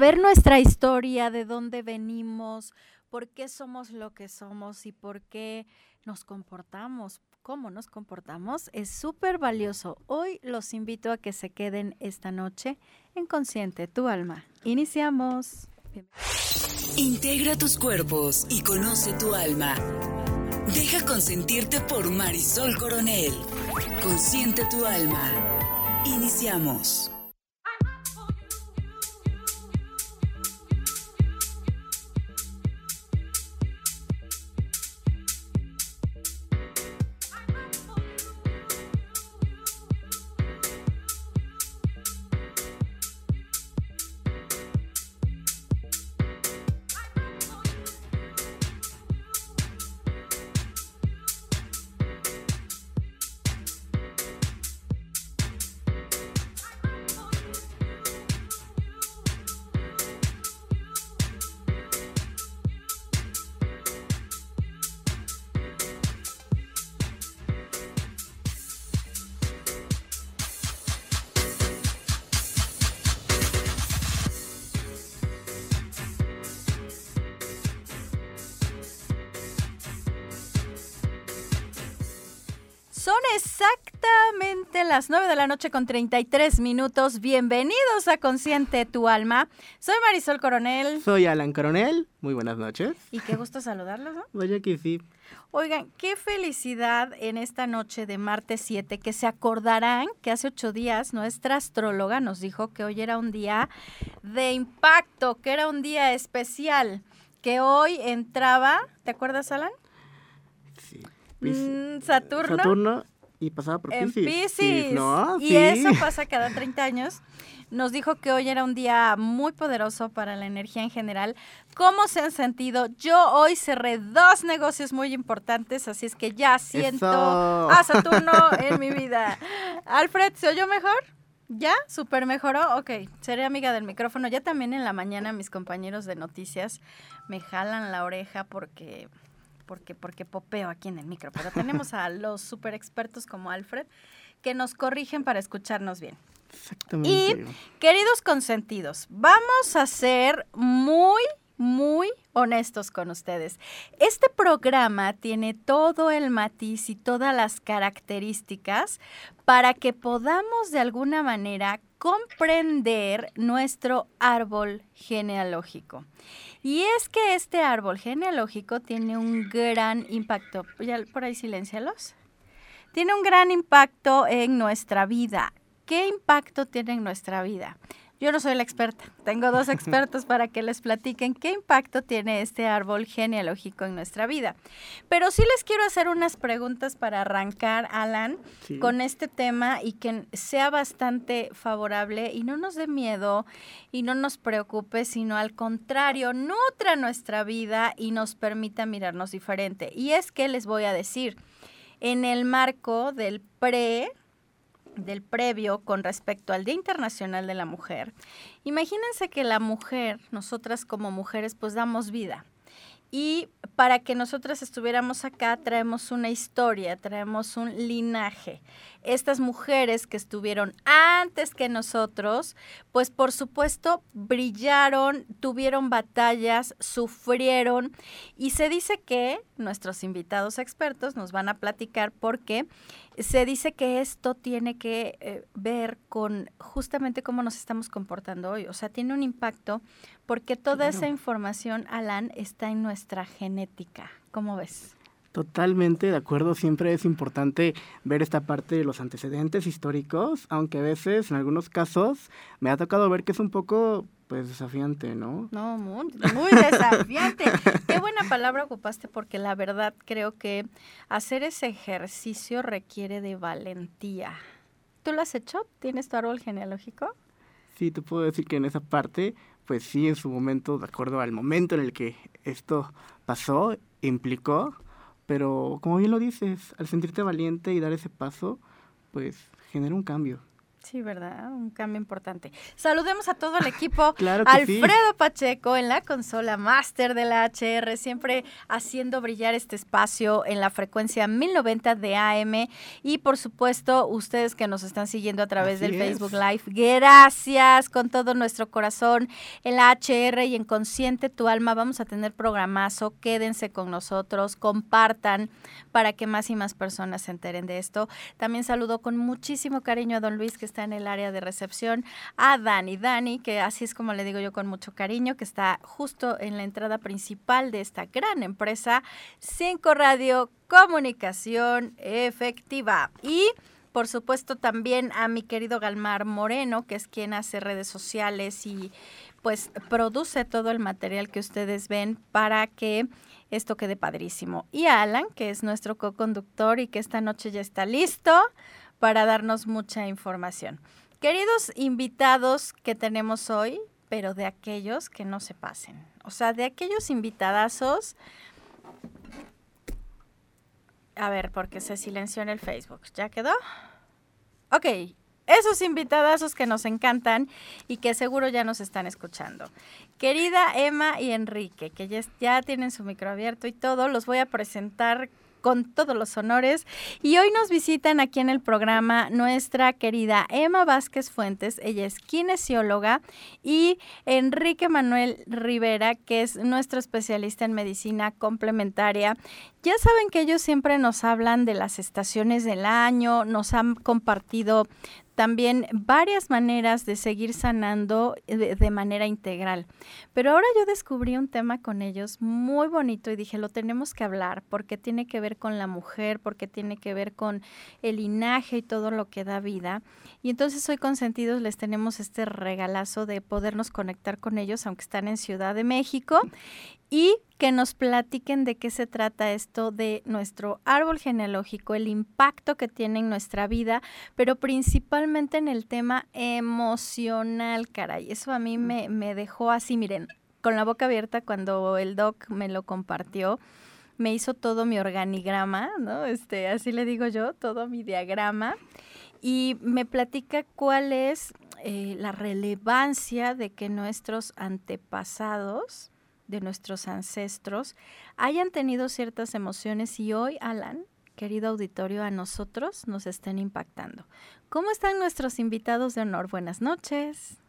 Saber nuestra historia, de dónde venimos, por qué somos lo que somos y por qué nos comportamos, cómo nos comportamos, es súper valioso. Hoy los invito a que se queden esta noche en Consciente tu alma. Iniciamos. Integra tus cuerpos y conoce tu alma. Deja consentirte por Marisol Coronel. Consiente tu alma. Iniciamos. De la noche con 33 minutos. Bienvenidos a Consciente tu alma. Soy Marisol Coronel Soy Alan Coronel. Muy buenas noches. y qué gusto saludarlos. ¿no? Vaya que sí. Oigan, qué felicidad en esta noche de martes 7, que se acordarán que hace ocho días nuestra astróloga nos dijo que hoy era un día de impacto, que era un día especial, que hoy entraba, ¿te acuerdas, Alan? Sí. Mm, Saturno. Saturno y pasaba por En. Sí, ¿no? Y Sí. eso pasa cada 30 años. Nos dijo que hoy era un día muy poderoso para la energía en general. ¿Cómo se han sentido? Yo hoy cerré dos negocios muy importantes, así es que ya siento Eso. a Saturno en mi vida. Alfred, ¿se oyó mejor? ¿Ya? ¿Súper mejoró? Ok, seré amiga del micrófono. Ya también en la mañana mis compañeros de noticias me jalan la oreja porque porque, porque popeo aquí en el micro, pero tenemos a los super expertos como Alfred que nos corrigen para escucharnos bien. Exactamente. Y, queridos consentidos, vamos a ser muy, muy honestos con ustedes. Este programa tiene todo el matiz y todas las características para que podamos de alguna manera comprender nuestro árbol genealógico. Y es que este árbol genealógico tiene un gran impacto. Ya por ahí silencialos. Tiene un gran impacto en nuestra vida. ¿Qué impacto tiene en nuestra vida? Yo no soy la experta. Tengo dos expertos para que les platiquen qué impacto tiene este árbol genealógico en nuestra vida. Pero sí les quiero hacer unas preguntas para arrancar, Alan, Sí. con este tema y que sea bastante favorable y no nos dé miedo y no nos preocupe, sino al contrario, nutra nuestra vida y nos permita mirarnos diferente. Y es que les voy a decir, en el marco del pre del previo con respecto al Día Internacional de la Mujer, imagínense que la mujer, nosotras como mujeres, pues damos vida. Y para que nosotras estuviéramos acá, traemos una historia, traemos un linaje. Estas mujeres que estuvieron antes que nosotros, pues por supuesto brillaron, tuvieron batallas, sufrieron. Y se dice que nuestros invitados expertos nos van a platicar por qué se dice que esto tiene que eh, ver con justamente cómo nos estamos comportando hoy. O sea, tiene un impacto porque toda esa información, Alan, está en nuestra genética. ¿Cómo ves? Totalmente de acuerdo, siempre es importante ver esta parte de los antecedentes históricos, aunque a veces, en algunos casos, me ha tocado ver que es un poco, pues, desafiante, ¿no? No, muy, muy desafiante. Qué buena palabra ocupaste porque la verdad creo que hacer ese ejercicio requiere de valentía. ¿Tú lo has hecho? ¿Tienes tu árbol genealógico? Sí, te puedo decir que en esa parte, pues sí, en su momento, de acuerdo al momento en el que esto pasó, implicó, pero como bien lo dices, al sentirte valiente y dar ese paso, pues genera un cambio. Sí, ¿verdad? Un cambio importante. Saludemos a todo el equipo. Claro que sí. Alfredo Pacheco en la consola máster de la HR, siempre haciendo brillar este espacio en la frecuencia 1090 de AM. Y por supuesto, ustedes que nos están siguiendo a través Así del es. Facebook Live, gracias con todo nuestro corazón. En la HR y en Consciente Tu Alma vamos a tener programazo. Quédense con nosotros, compartan para que más y más personas se enteren de esto. También saludo con muchísimo cariño a don Luis, que está en el área de recepción, a Dani, Dani, que así es como le digo yo con mucho cariño, que está justo en la entrada principal de esta gran empresa, Cinco Radio Comunicación Efectiva. Y por supuesto también a mi querido Galmar Moreno, que es quien hace redes sociales y pues produce todo el material que ustedes ven para que esto quede padrísimo. Y a Alan, que es nuestro co-conductor y que esta noche ya está listo para darnos mucha información. Queridos invitados que tenemos hoy, pero de aquellos que no se pasen. O sea, de aquellos invitadazos. A ver, porque se silenció en el Facebook. ¿Ya quedó? Ok, esos invitadazos que nos encantan y que seguro ya nos están escuchando. Querida Emma y Enrique, que ya, ya tienen su micro abierto y todo, los voy a presentar con todos los honores. Y hoy nos visitan aquí en el programa nuestra querida Emma Vázquez Fuentes, ella es kinesióloga, y Enrique Manuel Rivera, que es nuestro especialista en medicina complementaria. Ya saben que ellos siempre nos hablan de las estaciones del año, nos han compartido también varias maneras de seguir sanando de, de, manera integral. Pero ahora yo descubrí un tema con ellos muy bonito y dije, lo tenemos que hablar porque tiene que ver con la mujer, porque tiene que ver con el linaje y todo lo que da vida. Y entonces hoy consentidos les tenemos este regalazo de podernos conectar con ellos, aunque están en Ciudad de México y que nos platiquen de qué se trata esto de nuestro árbol genealógico, el impacto que tiene en nuestra vida, pero principalmente en el tema emocional, caray. Eso a mí me, me dejó así, miren, con la boca abierta cuando el doc me lo compartió me hizo todo mi organigrama, ¿no? Este, así le digo yo, todo mi diagrama, y me platica cuál es eh, la relevancia de que nuestros antepasados, de nuestros ancestros, hayan tenido ciertas emociones y hoy, Alan, querido auditorio, a nosotros nos estén impactando. ¿Cómo están nuestros invitados de honor? Buenas noches.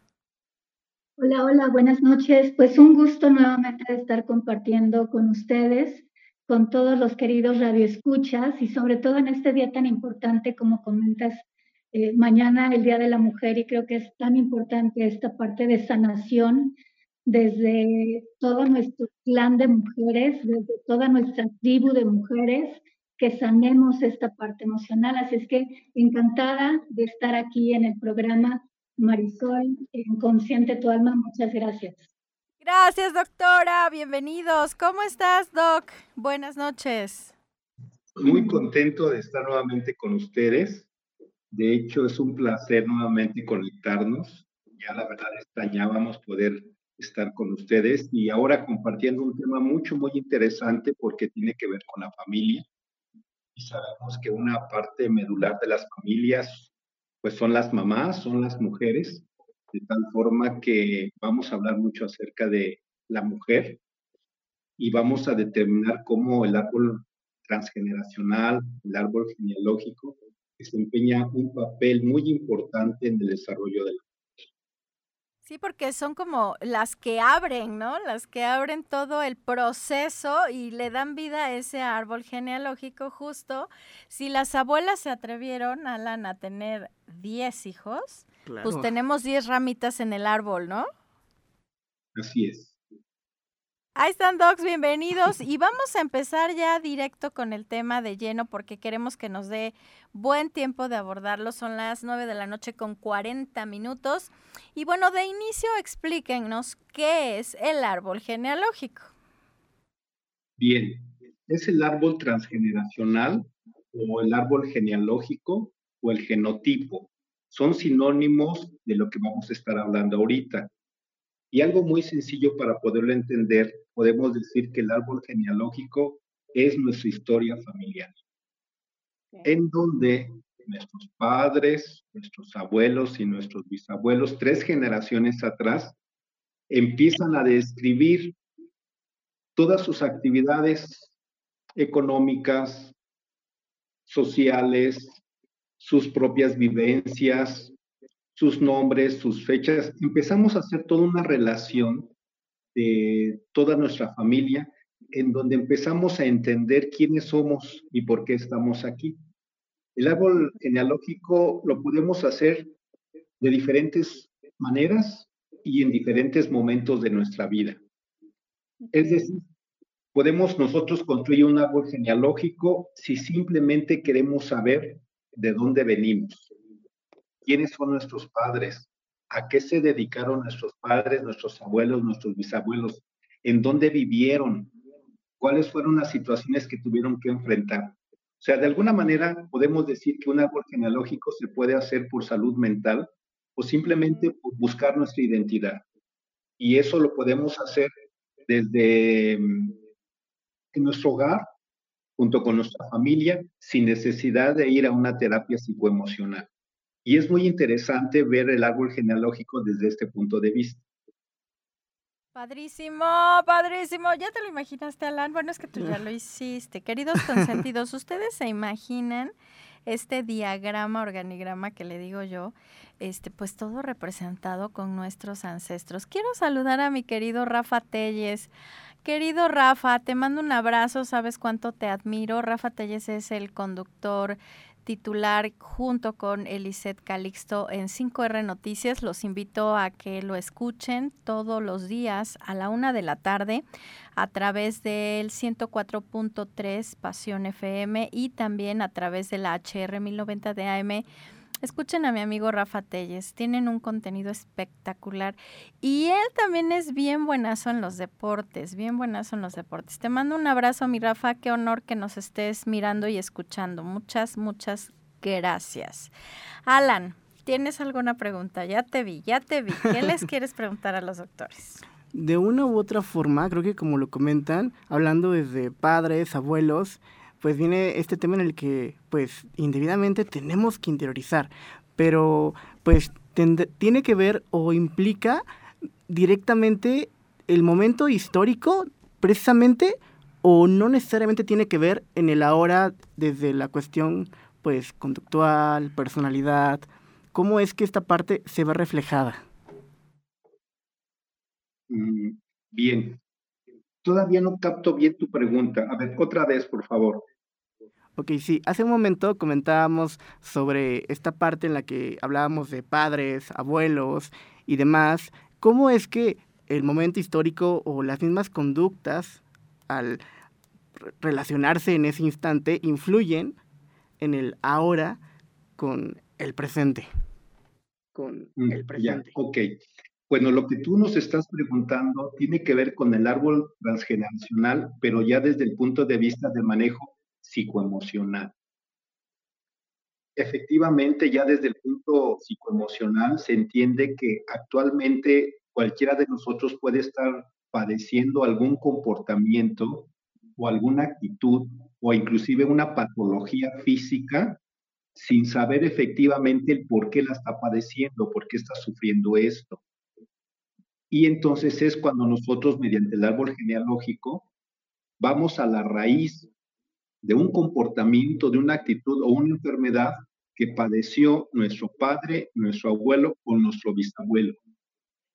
Hola, hola, buenas noches. Pues un gusto nuevamente de estar compartiendo con ustedes, con todos los queridos radioescuchas y sobre todo en este día tan importante como comentas, eh, mañana el Día de la Mujer y creo que es tan importante esta parte de sanación desde todo nuestro clan de mujeres, desde toda nuestra tribu de mujeres, que sanemos esta parte emocional. Así es que encantada de estar aquí en el programa Marisol, en Consciente Tu Alma. Muchas gracias. Gracias, doctora. Bienvenidos. ¿Cómo estás, doc? Buenas noches. Muy contento de estar nuevamente con ustedes. De hecho, es un placer nuevamente conectarnos. Ya la verdad extrañábamos poder estar con ustedes y ahora compartiendo un tema mucho, muy interesante porque tiene que ver con la familia. Y sabemos que una parte medular de las familias, pues son las mamás, son las mujeres, de tal forma que vamos a hablar mucho acerca de la mujer y vamos a determinar cómo el árbol transgeneracional, el árbol genealógico, desempeña un papel muy importante en el desarrollo de la Sí, porque son como las que abren, ¿no? Las que abren todo el proceso y le dan vida a ese árbol genealógico justo. Si las abuelas se atrevieron, Alan, a tener 10 hijos, claro. pues tenemos 10 ramitas en el árbol, ¿no? Así es. Ahí están, Docs, bienvenidos. Y vamos a empezar ya directo con el tema de lleno porque queremos que nos dé buen tiempo de abordarlo. Son las 9 de la noche con 40 minutos. Y bueno, de inicio explíquenos qué es el árbol genealógico. Bien, es el árbol transgeneracional o el árbol genealógico o el genotipo. Son sinónimos de lo que vamos a estar hablando ahorita. Y algo muy sencillo para poderlo entender, podemos decir que el árbol genealógico es nuestra historia familiar, en donde nuestros padres, nuestros abuelos y nuestros bisabuelos, tres generaciones atrás, empiezan a describir todas sus actividades económicas, sociales, sus propias vivencias, sus nombres, sus fechas, empezamos a hacer toda una relación de toda nuestra familia en donde empezamos a entender quiénes somos y por qué estamos aquí. El árbol genealógico lo podemos hacer de diferentes maneras y en diferentes momentos de nuestra vida. Es decir, podemos nosotros construir un árbol genealógico si simplemente queremos saber de dónde venimos quiénes son nuestros padres, a qué se dedicaron nuestros padres, nuestros abuelos, nuestros bisabuelos, en dónde vivieron, cuáles fueron las situaciones que tuvieron que enfrentar. O sea, de alguna manera podemos decir que un árbol genealógico se puede hacer por salud mental o simplemente por buscar nuestra identidad. Y eso lo podemos hacer desde mm, nuestro hogar, junto con nuestra familia, sin necesidad de ir a una terapia psicoemocional. Y es muy interesante ver el árbol genealógico desde este punto de vista. Padrísimo, padrísimo. ¿Ya te lo imaginaste, Alan? Bueno, es que tú ya lo hiciste. Queridos consentidos, ¿ustedes se imaginan este diagrama, organigrama que le digo yo? Este, pues todo representado con nuestros ancestros. Quiero saludar a mi querido Rafa Telles. Querido Rafa, te mando un abrazo, sabes cuánto te admiro. Rafa Telles es el conductor titular junto con Eliseth Calixto en 5R Noticias. Los invito a que lo escuchen todos los días a la una de la tarde a través del 104.3 Pasión FM y también a través de la HR 1090 de AM Escuchen a mi amigo Rafa Telles, tienen un contenido espectacular y él también es bien buenazo en los deportes, bien buenazo en los deportes. Te mando un abrazo, mi Rafa, qué honor que nos estés mirando y escuchando. Muchas, muchas gracias. Alan, ¿tienes alguna pregunta? Ya te vi, ya te vi. ¿Qué les quieres preguntar a los doctores? De una u otra forma, creo que como lo comentan, hablando desde padres, abuelos, pues viene este tema en el que pues indebidamente tenemos que interiorizar, pero pues tiene que ver o implica directamente el momento histórico precisamente o no necesariamente tiene que ver en el ahora desde la cuestión pues conductual, personalidad, cómo es que esta parte se ve reflejada. Mm, bien, todavía no capto bien tu pregunta. A ver, otra vez, por favor. Ok, sí, hace un momento comentábamos sobre esta parte en la que hablábamos de padres, abuelos y demás. ¿Cómo es que el momento histórico o las mismas conductas al relacionarse en ese instante influyen en el ahora con el presente? Con mm, el presente. ok. Bueno, lo que tú nos estás preguntando tiene que ver con el árbol transgeneracional, pero ya desde el punto de vista de manejo psicoemocional. Efectivamente, ya desde el punto psicoemocional se entiende que actualmente cualquiera de nosotros puede estar padeciendo algún comportamiento o alguna actitud o inclusive una patología física sin saber efectivamente el por qué la está padeciendo, por qué está sufriendo esto. Y entonces es cuando nosotros, mediante el árbol genealógico, vamos a la raíz de un comportamiento, de una actitud o una enfermedad que padeció nuestro padre, nuestro abuelo o nuestro bisabuelo.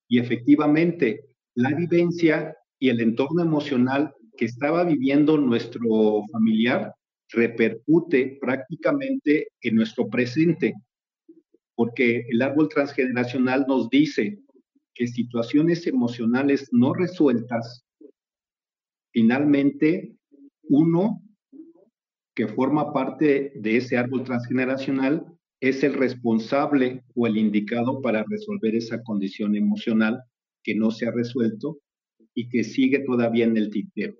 Y efectivamente, la vivencia y el entorno emocional que estaba viviendo nuestro familiar repercute prácticamente en nuestro presente, porque el árbol transgeneracional nos dice que situaciones emocionales no resueltas finalmente uno que forma parte de ese árbol transgeneracional es el responsable o el indicado para resolver esa condición emocional que no se ha resuelto y que sigue todavía en el tintero.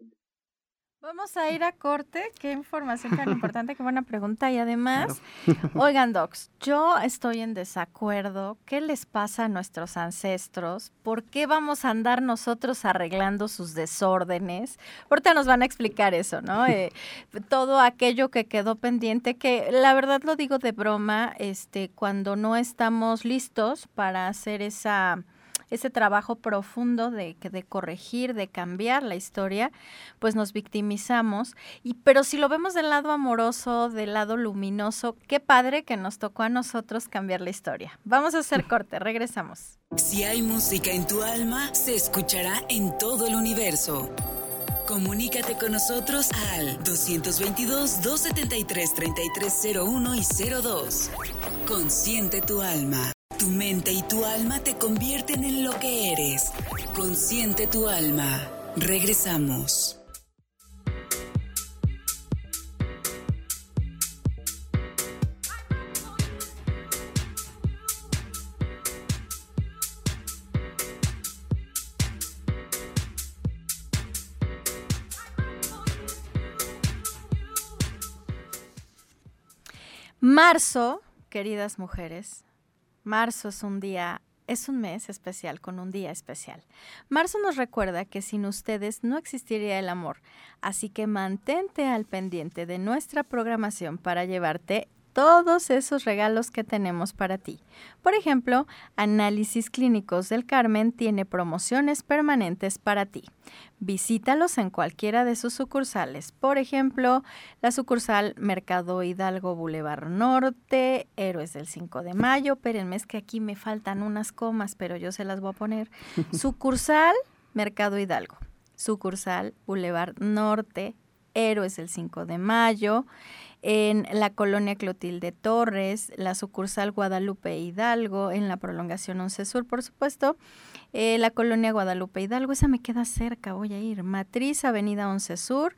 Vamos a ir a corte. Qué información tan importante, qué buena pregunta. Y además, oigan, Docs, yo estoy en desacuerdo. ¿Qué les pasa a nuestros ancestros? ¿Por qué vamos a andar nosotros arreglando sus desórdenes? Ahorita nos van a explicar eso, ¿no? Eh, todo aquello que quedó pendiente, que la verdad lo digo de broma, este, cuando no estamos listos para hacer esa ese trabajo profundo de, de corregir, de cambiar la historia, pues nos victimizamos. Y, pero si lo vemos del lado amoroso, del lado luminoso, qué padre que nos tocó a nosotros cambiar la historia. Vamos a hacer corte, regresamos. Si hay música en tu alma, se escuchará en todo el universo. Comunícate con nosotros al 222-273-3301 y 02. Consciente tu alma. Tu mente y tu alma te convierten en lo que eres. Consciente tu alma. Regresamos. Marzo, queridas mujeres, Marzo es un día, es un mes especial con un día especial. Marzo nos recuerda que sin ustedes no existiría el amor, así que mantente al pendiente de nuestra programación para llevarte todos esos regalos que tenemos para ti. Por ejemplo, Análisis Clínicos del Carmen tiene promociones permanentes para ti. Visítalos en cualquiera de sus sucursales. Por ejemplo, la sucursal Mercado Hidalgo Boulevard Norte, Héroes del 5 de Mayo. Espérenme, es que aquí me faltan unas comas, pero yo se las voy a poner. Sucursal Mercado Hidalgo. Sucursal Boulevard Norte, Héroes del 5 de Mayo en la colonia Clotilde Torres, la sucursal Guadalupe Hidalgo, en la prolongación 11 Sur, por supuesto, eh, la colonia Guadalupe Hidalgo, esa me queda cerca, voy a ir, Matriz, Avenida 11 Sur,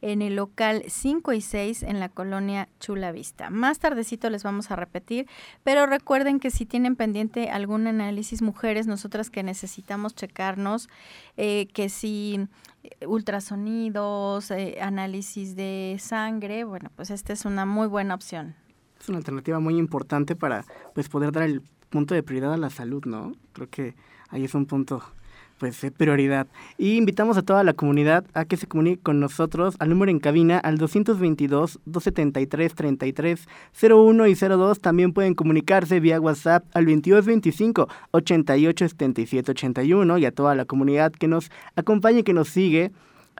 en el local 5 y 6 en la colonia Chula Vista. Más tardecito les vamos a repetir, pero recuerden que si tienen pendiente algún análisis mujeres, nosotras que necesitamos checarnos, eh, que si eh, ultrasonidos, eh, análisis de sangre, bueno, pues esta es una muy buena opción. Es una alternativa muy importante para pues poder dar el punto de prioridad a la salud, ¿no? Creo que ahí es un punto pues de prioridad. Y invitamos a toda la comunidad a que se comunique con nosotros al número en cabina al 222-273-3301 y 02. También pueden comunicarse vía WhatsApp al 2225-887781 y a toda la comunidad que nos acompañe, que nos sigue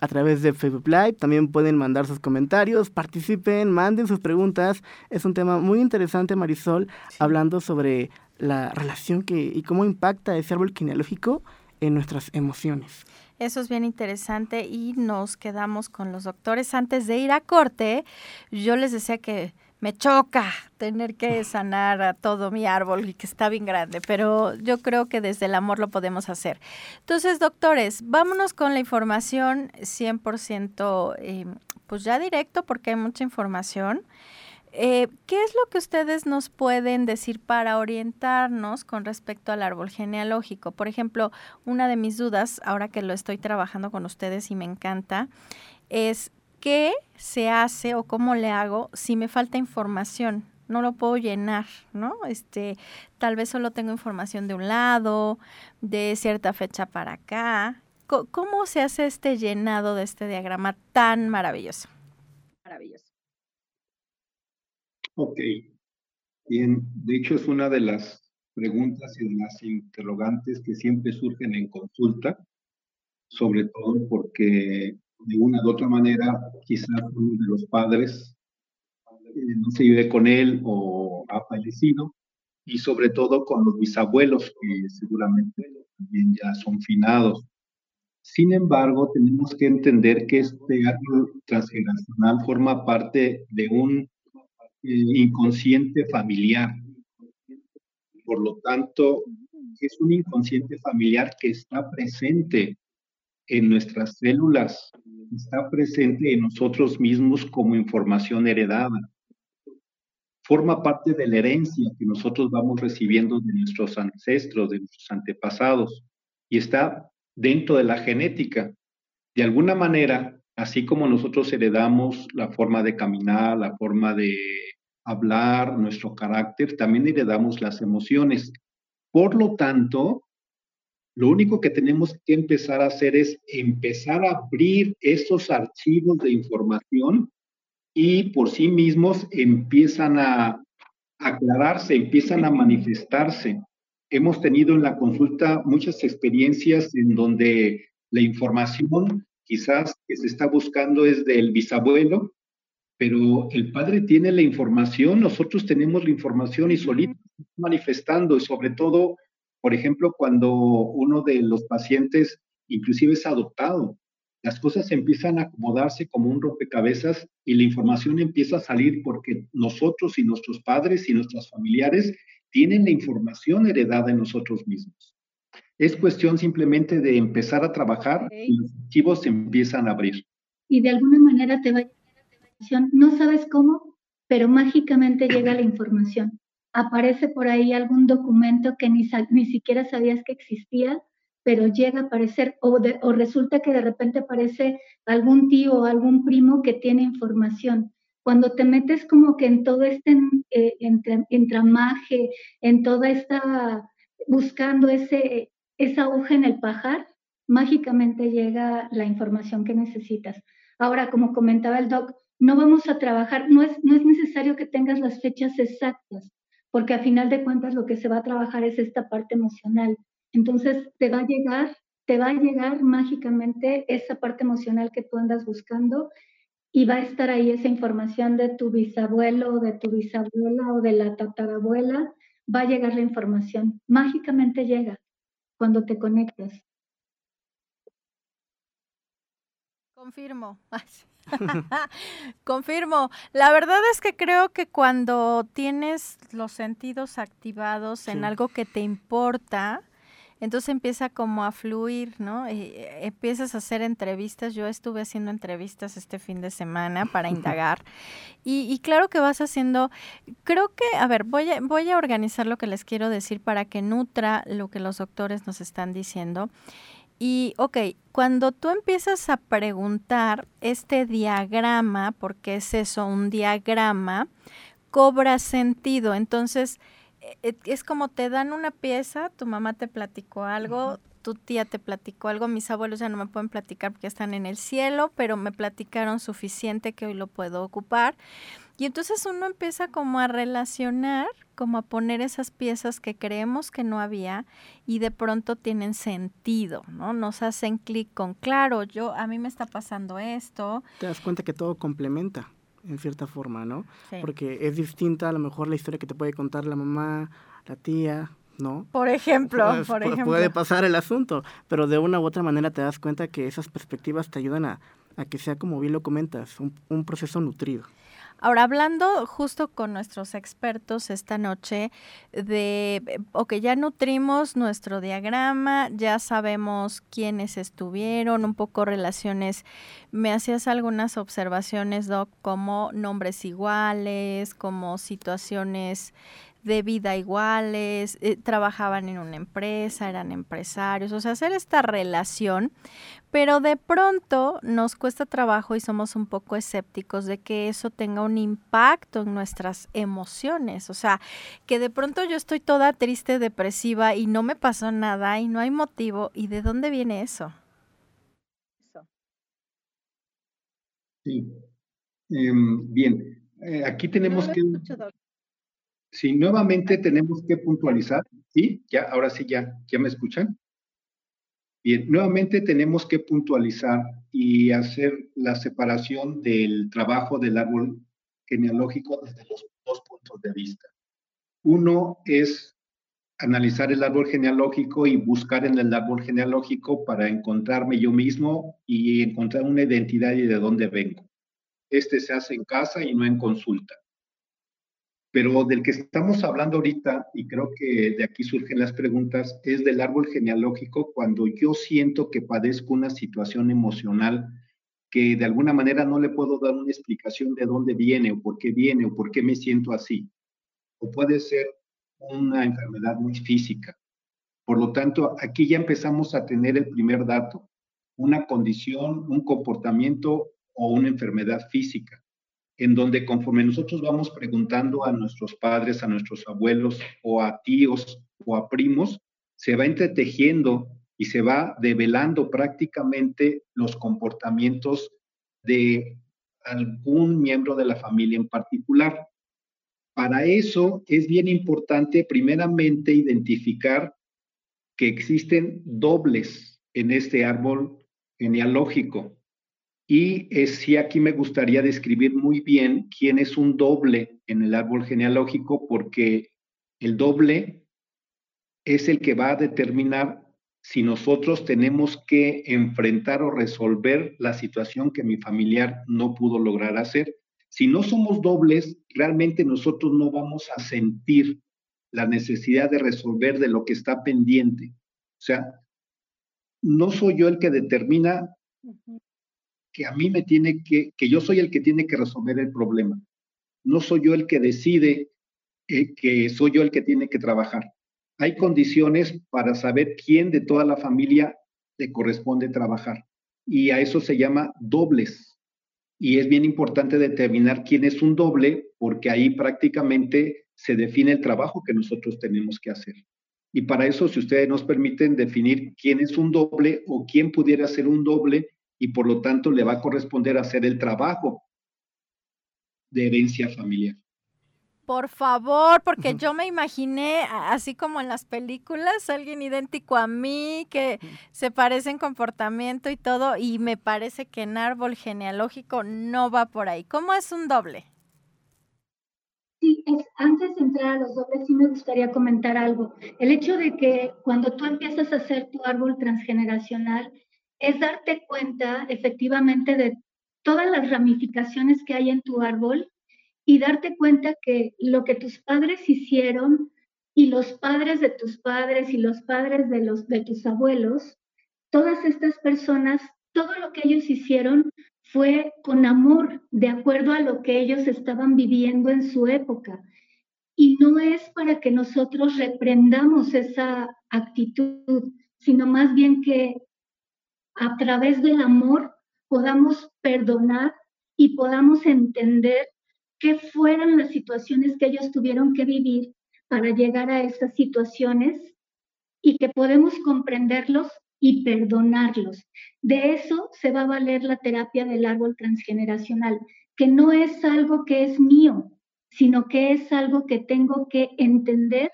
a través de Facebook Live. También pueden mandar sus comentarios, participen, manden sus preguntas. Es un tema muy interesante, Marisol, hablando sobre la relación que y cómo impacta ese árbol genealógico en nuestras emociones. Eso es bien interesante y nos quedamos con los doctores. Antes de ir a corte, yo les decía que me choca tener que sanar a todo mi árbol y que está bien grande, pero yo creo que desde el amor lo podemos hacer. Entonces, doctores, vámonos con la información 100%, eh, pues ya directo porque hay mucha información. Eh, ¿Qué es lo que ustedes nos pueden decir para orientarnos con respecto al árbol genealógico? Por ejemplo, una de mis dudas, ahora que lo estoy trabajando con ustedes y me encanta, es qué se hace o cómo le hago si me falta información. No lo puedo llenar, ¿no? Este, tal vez solo tengo información de un lado, de cierta fecha para acá. ¿Cómo se hace este llenado de este diagrama tan maravilloso? Maravilloso. Ok. Bien, de hecho es una de las preguntas y de las interrogantes que siempre surgen en consulta, sobre todo porque de una u otra manera quizás uno de los padres eh, no se vive con él o ha fallecido, y sobre todo con los bisabuelos que seguramente también ya son finados. Sin embargo, tenemos que entender que este árbol transgeneracional forma parte de un inconsciente familiar. Por lo tanto, es un inconsciente familiar que está presente en nuestras células, está presente en nosotros mismos como información heredada. Forma parte de la herencia que nosotros vamos recibiendo de nuestros ancestros, de nuestros antepasados, y está dentro de la genética. De alguna manera, así como nosotros heredamos la forma de caminar, la forma de hablar, nuestro carácter, también heredamos las emociones. Por lo tanto, lo único que tenemos que empezar a hacer es empezar a abrir esos archivos de información y por sí mismos empiezan a aclararse, empiezan a manifestarse. Hemos tenido en la consulta muchas experiencias en donde la información quizás que se está buscando es del bisabuelo, pero el padre tiene la información, nosotros tenemos la información y solito manifestando y sobre todo por ejemplo, cuando uno de los pacientes inclusive es adoptado, las cosas empiezan a acomodarse como un rompecabezas y la información empieza a salir porque nosotros y nuestros padres y nuestros familiares tienen la información heredada en nosotros mismos. Es cuestión simplemente de empezar a trabajar y los archivos se empiezan a abrir. Y de alguna manera te va a llegar la información, no sabes cómo, pero mágicamente llega la información aparece por ahí algún documento que ni, ni siquiera sabías que existía, pero llega a aparecer, o, o resulta que de repente aparece algún tío o algún primo que tiene información. Cuando te metes como que en todo este eh, entramaje, en toda esta, buscando ese, esa hoja en el pajar, mágicamente llega la información que necesitas. Ahora, como comentaba el doc, no vamos a trabajar, no es, no es necesario que tengas las fechas exactas, porque a final de cuentas lo que se va a trabajar es esta parte emocional. Entonces te va a llegar, te va a llegar mágicamente esa parte emocional que tú andas buscando y va a estar ahí esa información de tu bisabuelo o de tu bisabuela o de la tatarabuela, va a llegar la información. Mágicamente llega cuando te conectas. Confirmo. Confirmo. La verdad es que creo que cuando tienes los sentidos activados en algo que te importa, entonces empieza como a fluir, ¿no? Eh, empiezas a hacer entrevistas. Yo estuve haciendo entrevistas este fin de semana para indagar. Y, y, claro que vas haciendo, creo que, a ver, voy a, voy a organizar lo que les quiero decir para que nutra lo que los doctores nos están diciendo. Y, ok, cuando tú empiezas a preguntar este diagrama, porque es eso, un diagrama, cobra sentido. Entonces, es como te dan una pieza, tu mamá te platicó algo, tu tía te platicó algo, mis abuelos ya no me pueden platicar porque están en el cielo, pero me platicaron suficiente que hoy lo puedo ocupar. Y entonces uno empieza como a relacionar, como a poner esas piezas que creemos que no había y de pronto tienen sentido, ¿no? Nos hacen clic con, claro, yo, a mí me está pasando esto. Te das cuenta que todo complementa en cierta forma, ¿no? Porque es distinta a lo mejor la historia que te puede contar la mamá, la tía, ¿no? Por ejemplo, por ejemplo. Puede pasar el asunto, pero de una u otra manera te das cuenta que esas perspectivas te ayudan a, que sea, como bien lo comentas, un, un proceso nutrido. Ahora, hablando justo con nuestros expertos esta noche de, ok, ya nutrimos nuestro diagrama, ya sabemos quiénes estuvieron, un poco relaciones. Me hacías algunas observaciones, Doc, como nombres iguales, como situaciones de vida iguales, eh, trabajaban en una empresa, eran empresarios, o sea, hacer esta relación, pero de pronto nos cuesta trabajo y somos un poco escépticos de que eso tenga un impacto en nuestras emociones, o sea, que de pronto yo estoy toda triste, depresiva y no me pasó nada y no hay motivo, ¿y de dónde viene eso? Sí. Em, bien, eh, aquí tenemos que... Sí, nuevamente tenemos que puntualizar, ¿sí? Ya, ahora sí, ya, ¿ya me escuchan? Bien, nuevamente tenemos que puntualizar y hacer la separación del trabajo del árbol genealógico desde los dos puntos de vista. Uno es analizar el árbol genealógico y buscar en el árbol genealógico para encontrarme yo mismo y encontrar una identidad y de dónde vengo. Este se hace en casa y no en consulta. Pero del que estamos hablando ahorita, y creo que de aquí surgen las preguntas, es del árbol genealógico cuando yo siento que padezco una situación emocional que de alguna manera no le puedo dar una explicación de dónde viene o por qué viene o por qué me siento así. O puede ser una enfermedad muy física. Por lo tanto, aquí ya empezamos a tener el primer dato, una condición, un comportamiento o una enfermedad física, en donde conforme nosotros vamos preguntando a nuestros padres, a nuestros abuelos o a tíos o a primos, se va entretejiendo y se va develando prácticamente los comportamientos de algún miembro de la familia en particular. Para eso es bien importante primeramente identificar que existen dobles en este árbol genealógico. Y es sí aquí me gustaría describir muy bien quién es un doble en el árbol genealógico, porque el doble es el que va a determinar si nosotros tenemos que enfrentar o resolver la situación que mi familiar no pudo lograr hacer. Si no somos dobles, realmente nosotros no vamos a sentir la necesidad de resolver de lo que está pendiente. O sea, no soy yo el que determina que a mí me tiene que, que yo soy el que tiene que resolver el problema. No soy yo el que decide eh, que soy yo el que tiene que trabajar hay condiciones para saber quién de toda la familia le corresponde trabajar. Y a eso se llama dobles. Y es bien importante determinar quién es un doble porque ahí prácticamente se define el trabajo que nosotros tenemos que hacer. Y para eso, si ustedes nos permiten definir quién es un doble o quién pudiera ser un doble y por lo tanto le va a corresponder hacer el trabajo de herencia familiar. Por favor, porque yo me imaginé, así como en las películas, alguien idéntico a mí, que se parece en comportamiento y todo, y me parece que en árbol genealógico no va por ahí. ¿Cómo es un doble? Sí, antes de entrar a los dobles, sí me gustaría comentar algo. El hecho de que cuando tú empiezas a hacer tu árbol transgeneracional, es darte cuenta efectivamente de todas las ramificaciones que hay en tu árbol y darte cuenta que lo que tus padres hicieron y los padres de tus padres y los padres de, los, de tus abuelos, todas estas personas, todo lo que ellos hicieron fue con amor, de acuerdo a lo que ellos estaban viviendo en su época. Y no es para que nosotros reprendamos esa actitud, sino más bien que a través del amor podamos perdonar y podamos entender qué fueron las situaciones que ellos tuvieron que vivir para llegar a esas situaciones y que podemos comprenderlos y perdonarlos. De eso se va a valer la terapia del árbol transgeneracional, que no es algo que es mío, sino que es algo que tengo que entender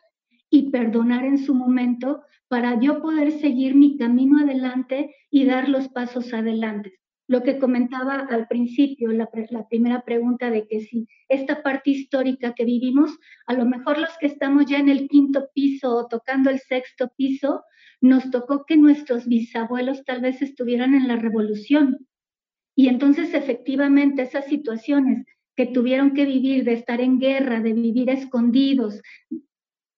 y perdonar en su momento para yo poder seguir mi camino adelante y dar los pasos adelante lo que comentaba al principio, la, primera pregunta de que si esta parte histórica que vivimos, a lo mejor los que estamos ya en el quinto piso o tocando el sexto piso, nos tocó que nuestros bisabuelos tal vez estuvieran en la revolución. Y entonces efectivamente esas situaciones que tuvieron que vivir de estar en guerra, de vivir escondidos,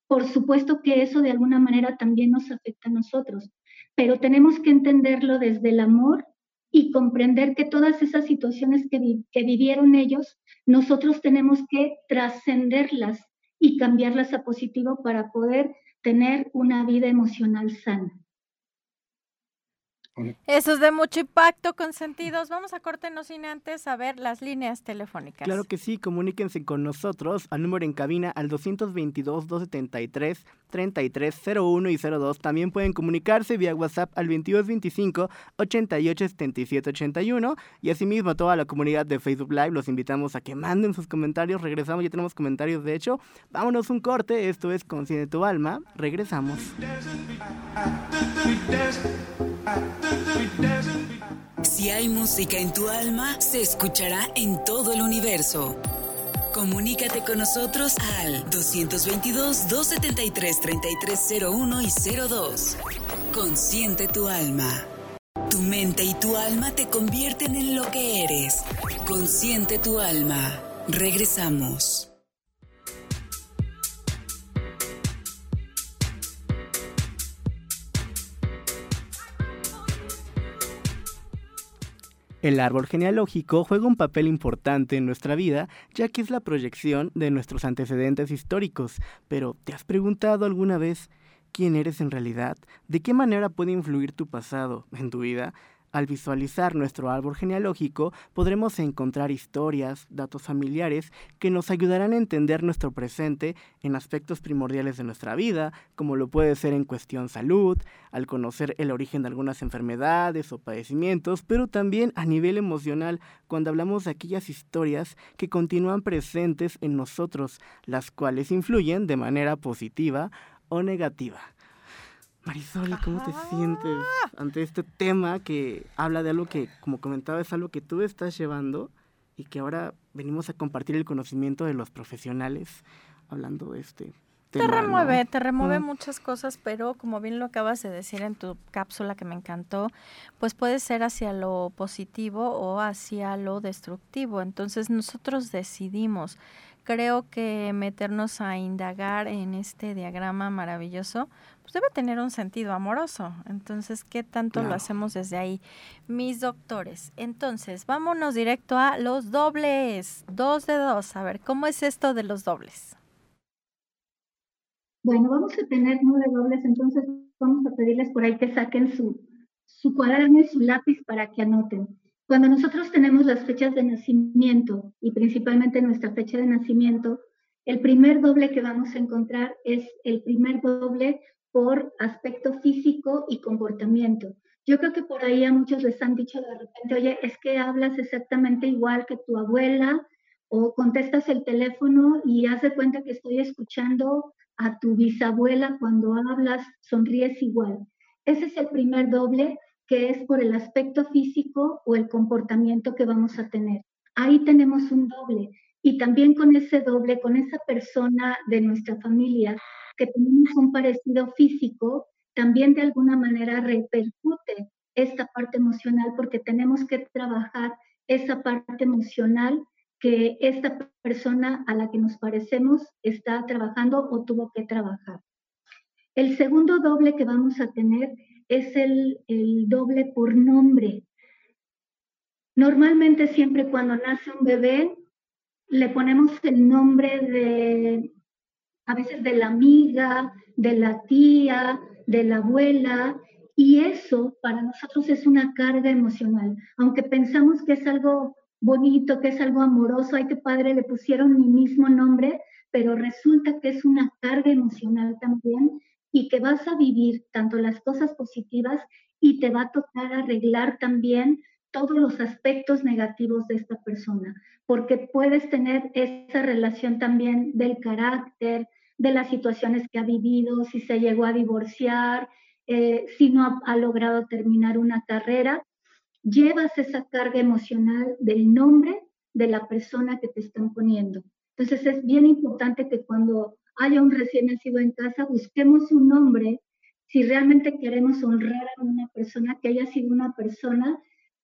por supuesto que eso de alguna manera también nos afecta a nosotros, pero tenemos que entenderlo desde el amor y comprender que todas esas situaciones que, vivieron ellos, nosotros tenemos que trascenderlas y cambiarlas a positivo para poder tener una vida emocional sana. Eso es de mucho impacto, consentidos. Vamos a corte no sin antes a ver las líneas telefónicas. Claro que sí, comuníquense con nosotros al número en cabina al 222-273-3301 y 02. También pueden comunicarse vía WhatsApp al 2225-887781 y asimismo a toda la comunidad de Facebook Live los invitamos a que manden sus comentarios. Regresamos, ya tenemos comentarios de hecho. Vámonos un corte, esto es Conciende tu alma. Regresamos. Si hay música en tu alma, se escuchará en todo el universo. Comunícate con nosotros al 222-273-3301 y 02. Consciente tu alma. Tu mente y tu alma te convierten en lo que eres. Consciente tu alma. Regresamos. El árbol genealógico juega un papel importante en nuestra vida, ya que es la proyección de nuestros antecedentes históricos. Pero, ¿te has preguntado alguna vez quién eres en realidad? ¿De qué manera puede influir tu pasado en tu vida? Al visualizar nuestro árbol genealógico, podremos encontrar historias, datos familiares que nos ayudarán a entender nuestro presente en aspectos primordiales de nuestra vida, como lo puede ser en cuestión salud, al conocer el origen de algunas enfermedades o padecimientos, pero también a nivel emocional, cuando hablamos de aquellas historias que continúan presentes en nosotros, las cuales influyen de manera positiva o negativa. Marisol, ¿cómo te sientes ante este tema que habla de algo que, como comentaba, es algo que tú estás llevando y que ahora venimos a compartir el conocimiento de los profesionales hablando de este tema? Te remueve, te remueve Mm. muchas cosas, pero como bien lo acabas de decir en tu cápsula que me encantó, pues puede ser hacia lo positivo o hacia lo destructivo. Entonces nosotros decidimos. Creo que meternos a indagar en este diagrama maravilloso, pues debe tener un sentido amoroso. Entonces, ¿qué tanto lo hacemos desde ahí? Mis doctores. Entonces, vámonos directo a los dobles. Dos de dos. A ver, ¿cómo es esto de los dobles? Bueno, vamos a tener nueve dobles, entonces vamos a pedirles por ahí que saquen su, su cuaderno y su lápiz para que anoten. Cuando nosotros tenemos las fechas de nacimiento y principalmente nuestra fecha de nacimiento, el primer doble que vamos a encontrar es el primer doble por aspecto físico y comportamiento. Yo creo que por ahí a muchos les han dicho de repente, oye, es que hablas exactamente igual que tu abuela o contestas el teléfono y haz de cuenta que estoy escuchando a tu bisabuela cuando hablas, sonríes igual. Ese es el primer doble que es por el aspecto físico o el comportamiento que vamos a tener. Ahí tenemos un doble. Y también con ese doble, con esa persona de nuestra familia que tenemos un parecido físico, también de alguna manera repercute esta parte emocional porque tenemos que trabajar esa parte emocional que esta persona a la que nos parecemos está trabajando o tuvo que trabajar. El segundo doble que vamos a tener es el, el doble por nombre. Normalmente siempre cuando nace un bebé le ponemos el nombre de, a veces de la amiga, de la tía, de la abuela, y eso para nosotros es una carga emocional. Aunque pensamos que es algo bonito, que es algo amoroso, ay, qué padre, le pusieron mi mismo nombre, pero resulta que es una carga emocional también y que vas a vivir tanto las cosas positivas y te va a tocar arreglar también todos los aspectos negativos de esta persona, porque puedes tener esa relación también del carácter, de las situaciones que ha vivido, si se llegó a divorciar, eh, si no ha, ha logrado terminar una carrera, llevas esa carga emocional del nombre de la persona que te están poniendo. Entonces es bien importante que cuando haya un recién nacido en casa, busquemos un nombre si realmente queremos honrar a una persona que haya sido una persona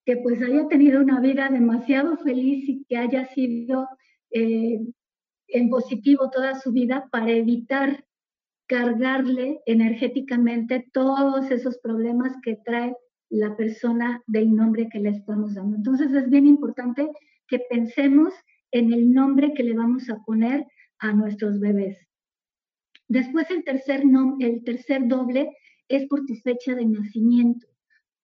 que pues haya tenido una vida demasiado feliz y que haya sido eh, en positivo toda su vida para evitar cargarle energéticamente todos esos problemas que trae la persona del nombre que le estamos dando. Entonces es bien importante que pensemos en el nombre que le vamos a poner a nuestros bebés. Después el tercer, el tercer doble es por tu fecha de nacimiento.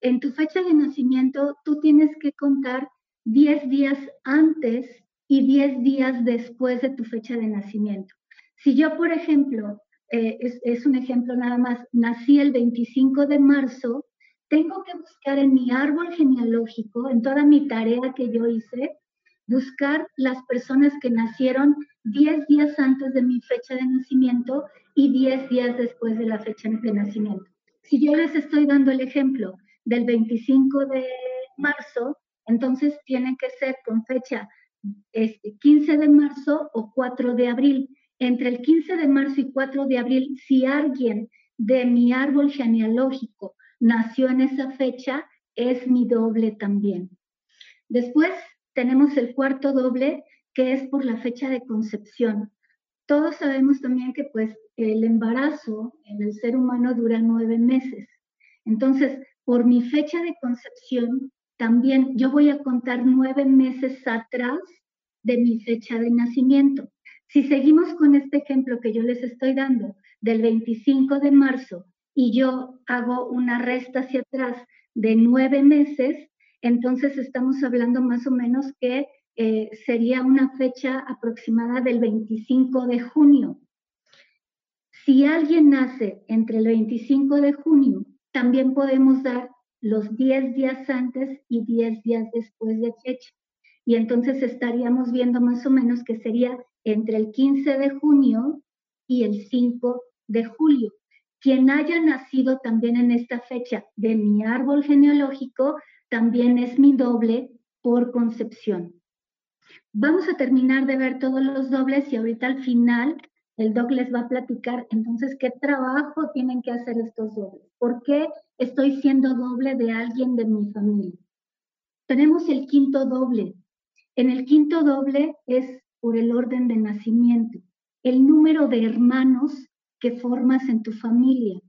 En tu fecha de nacimiento tú tienes que contar 10 días antes y 10 días después de tu fecha de nacimiento. Si yo, por ejemplo, eh, es, es un ejemplo nada más, nací el 25 de marzo, tengo que buscar en mi árbol genealógico, en toda mi tarea que yo hice, buscar las personas que nacieron 10 días antes de mi fecha de nacimiento y 10 días después de la fecha de nacimiento. Si yo les estoy dando el ejemplo del 25 de marzo, entonces tienen que ser con fecha este, 15 de marzo o 4 de abril. Entre el 15 de marzo y 4 de abril, si alguien de mi árbol genealógico nació en esa fecha, es mi doble también. Después tenemos el cuarto doble, que es por la fecha de concepción. Todos sabemos también que pues el embarazo en el ser humano dura nueve meses. Entonces, por mi fecha de concepción, también yo voy a contar nueve meses atrás de mi fecha de nacimiento. Si seguimos con este ejemplo que yo les estoy dando del 25 de marzo y yo hago una resta hacia atrás de nueve meses, entonces estamos hablando más o menos que eh, sería una fecha aproximada del 25 de junio. Si alguien nace entre el 25 de junio, también podemos dar los 10 días antes y 10 días después de fecha. Y entonces estaríamos viendo más o menos que sería entre el 15 de junio y el 5 de julio. Quien haya nacido también en esta fecha de mi árbol genealógico también es mi doble por concepción. Vamos a terminar de ver todos los dobles y ahorita al final el doc les va a platicar entonces qué trabajo tienen que hacer estos dobles. ¿Por qué estoy siendo doble de alguien de mi familia? Tenemos el quinto doble. En el quinto doble es por el orden de nacimiento, el número de hermanos que formas en tu familia.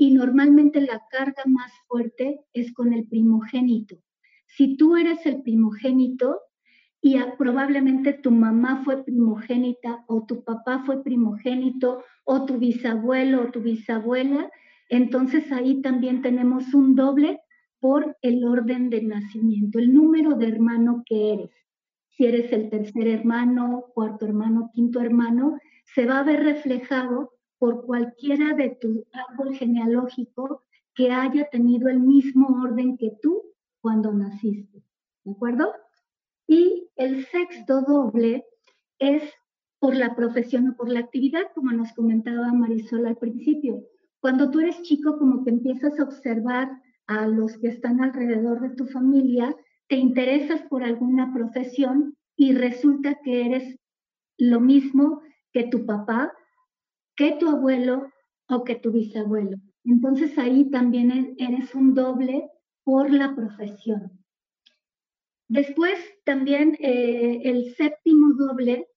Y normalmente la carga más fuerte es con el primogénito. Si tú eres el primogénito y probablemente tu mamá fue primogénita o tu papá fue primogénito o tu bisabuelo o tu bisabuela, entonces ahí también tenemos un doble por el orden de nacimiento, el número de hermano que eres. Si eres el tercer hermano, cuarto hermano, quinto hermano, se va a ver reflejado por cualquiera de tu árbol genealógico que haya tenido el mismo orden que tú cuando naciste. ¿De acuerdo? Y el sexto doble es por la profesión o por la actividad, como nos comentaba Marisol al principio. Cuando tú eres chico, como que empiezas a observar a los que están alrededor de tu familia, te interesas por alguna profesión y resulta que eres lo mismo que tu papá, que tu abuelo o que tu bisabuelo. Entonces ahí también e-, eres un doble por la profesión. Después también eh, el séptimo doble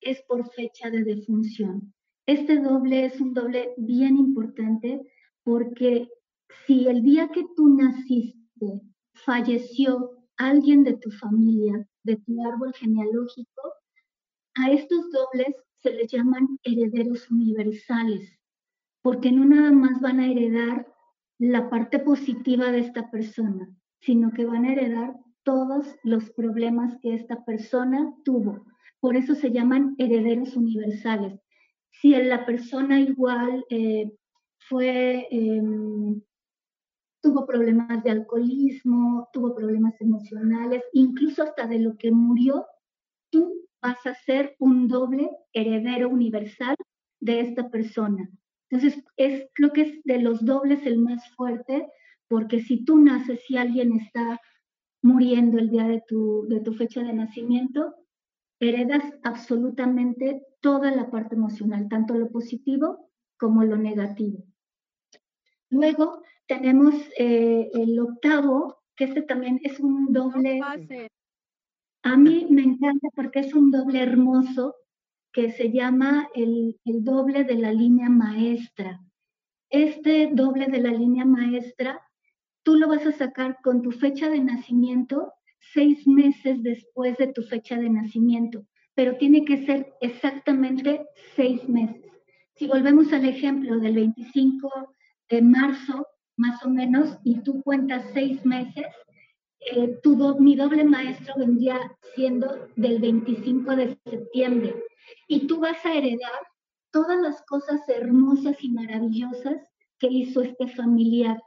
es por fecha de defunción. Este doble es un doble bien importante porque si el día que tú naciste falleció alguien de tu familia, de tu árbol genealógico, a estos dobles se les llaman herederos universales, porque no nada más van a heredar la parte positiva de esta persona, sino que van a heredar todos los problemas que esta persona tuvo. Por eso se llaman herederos universales si la persona igual eh, fue, em, tuvo problemas de alcoholismo, tuvo problemas emocionales, incluso hasta de lo que murió, tú vas a ser un doble heredero universal de esta persona. Entonces, es lo que es de los dobles el más fuerte, porque si tú naces, si alguien está muriendo el día de tu, de tu fecha de nacimiento, heredas absolutamente toda la parte emocional, tanto lo positivo como lo negativo. Luego tenemos eh, el octavo, que este también es un doble. A mí me encanta porque es un doble hermoso que se llama el, doble de la línea maestra. Este doble de la línea maestra, tú lo vas a sacar con tu fecha de nacimiento seis meses después de tu fecha de nacimiento, pero tiene que ser exactamente seis meses. Si volvemos al ejemplo del 25 de marzo, más o menos, y tú cuentas seis meses, eh, mi doble maestro vendría siendo del 25 de septiembre. Y tú vas a heredar todas las cosas hermosas y maravillosas que hizo este familiar.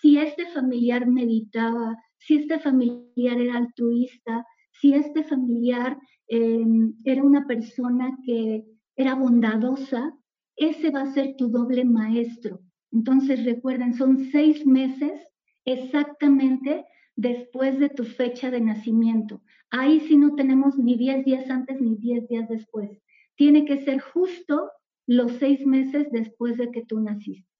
Si este familiar meditaba, si este familiar era altruista, si este familiar em, era una persona que era bondadosa, ese va a ser tu doble maestro. Entonces recuerden, son seis meses exactamente después de tu fecha de nacimiento. Ahí sí no tenemos ni diez días antes ni diez días después. Tiene que ser justo los seis meses después de que tú naciste.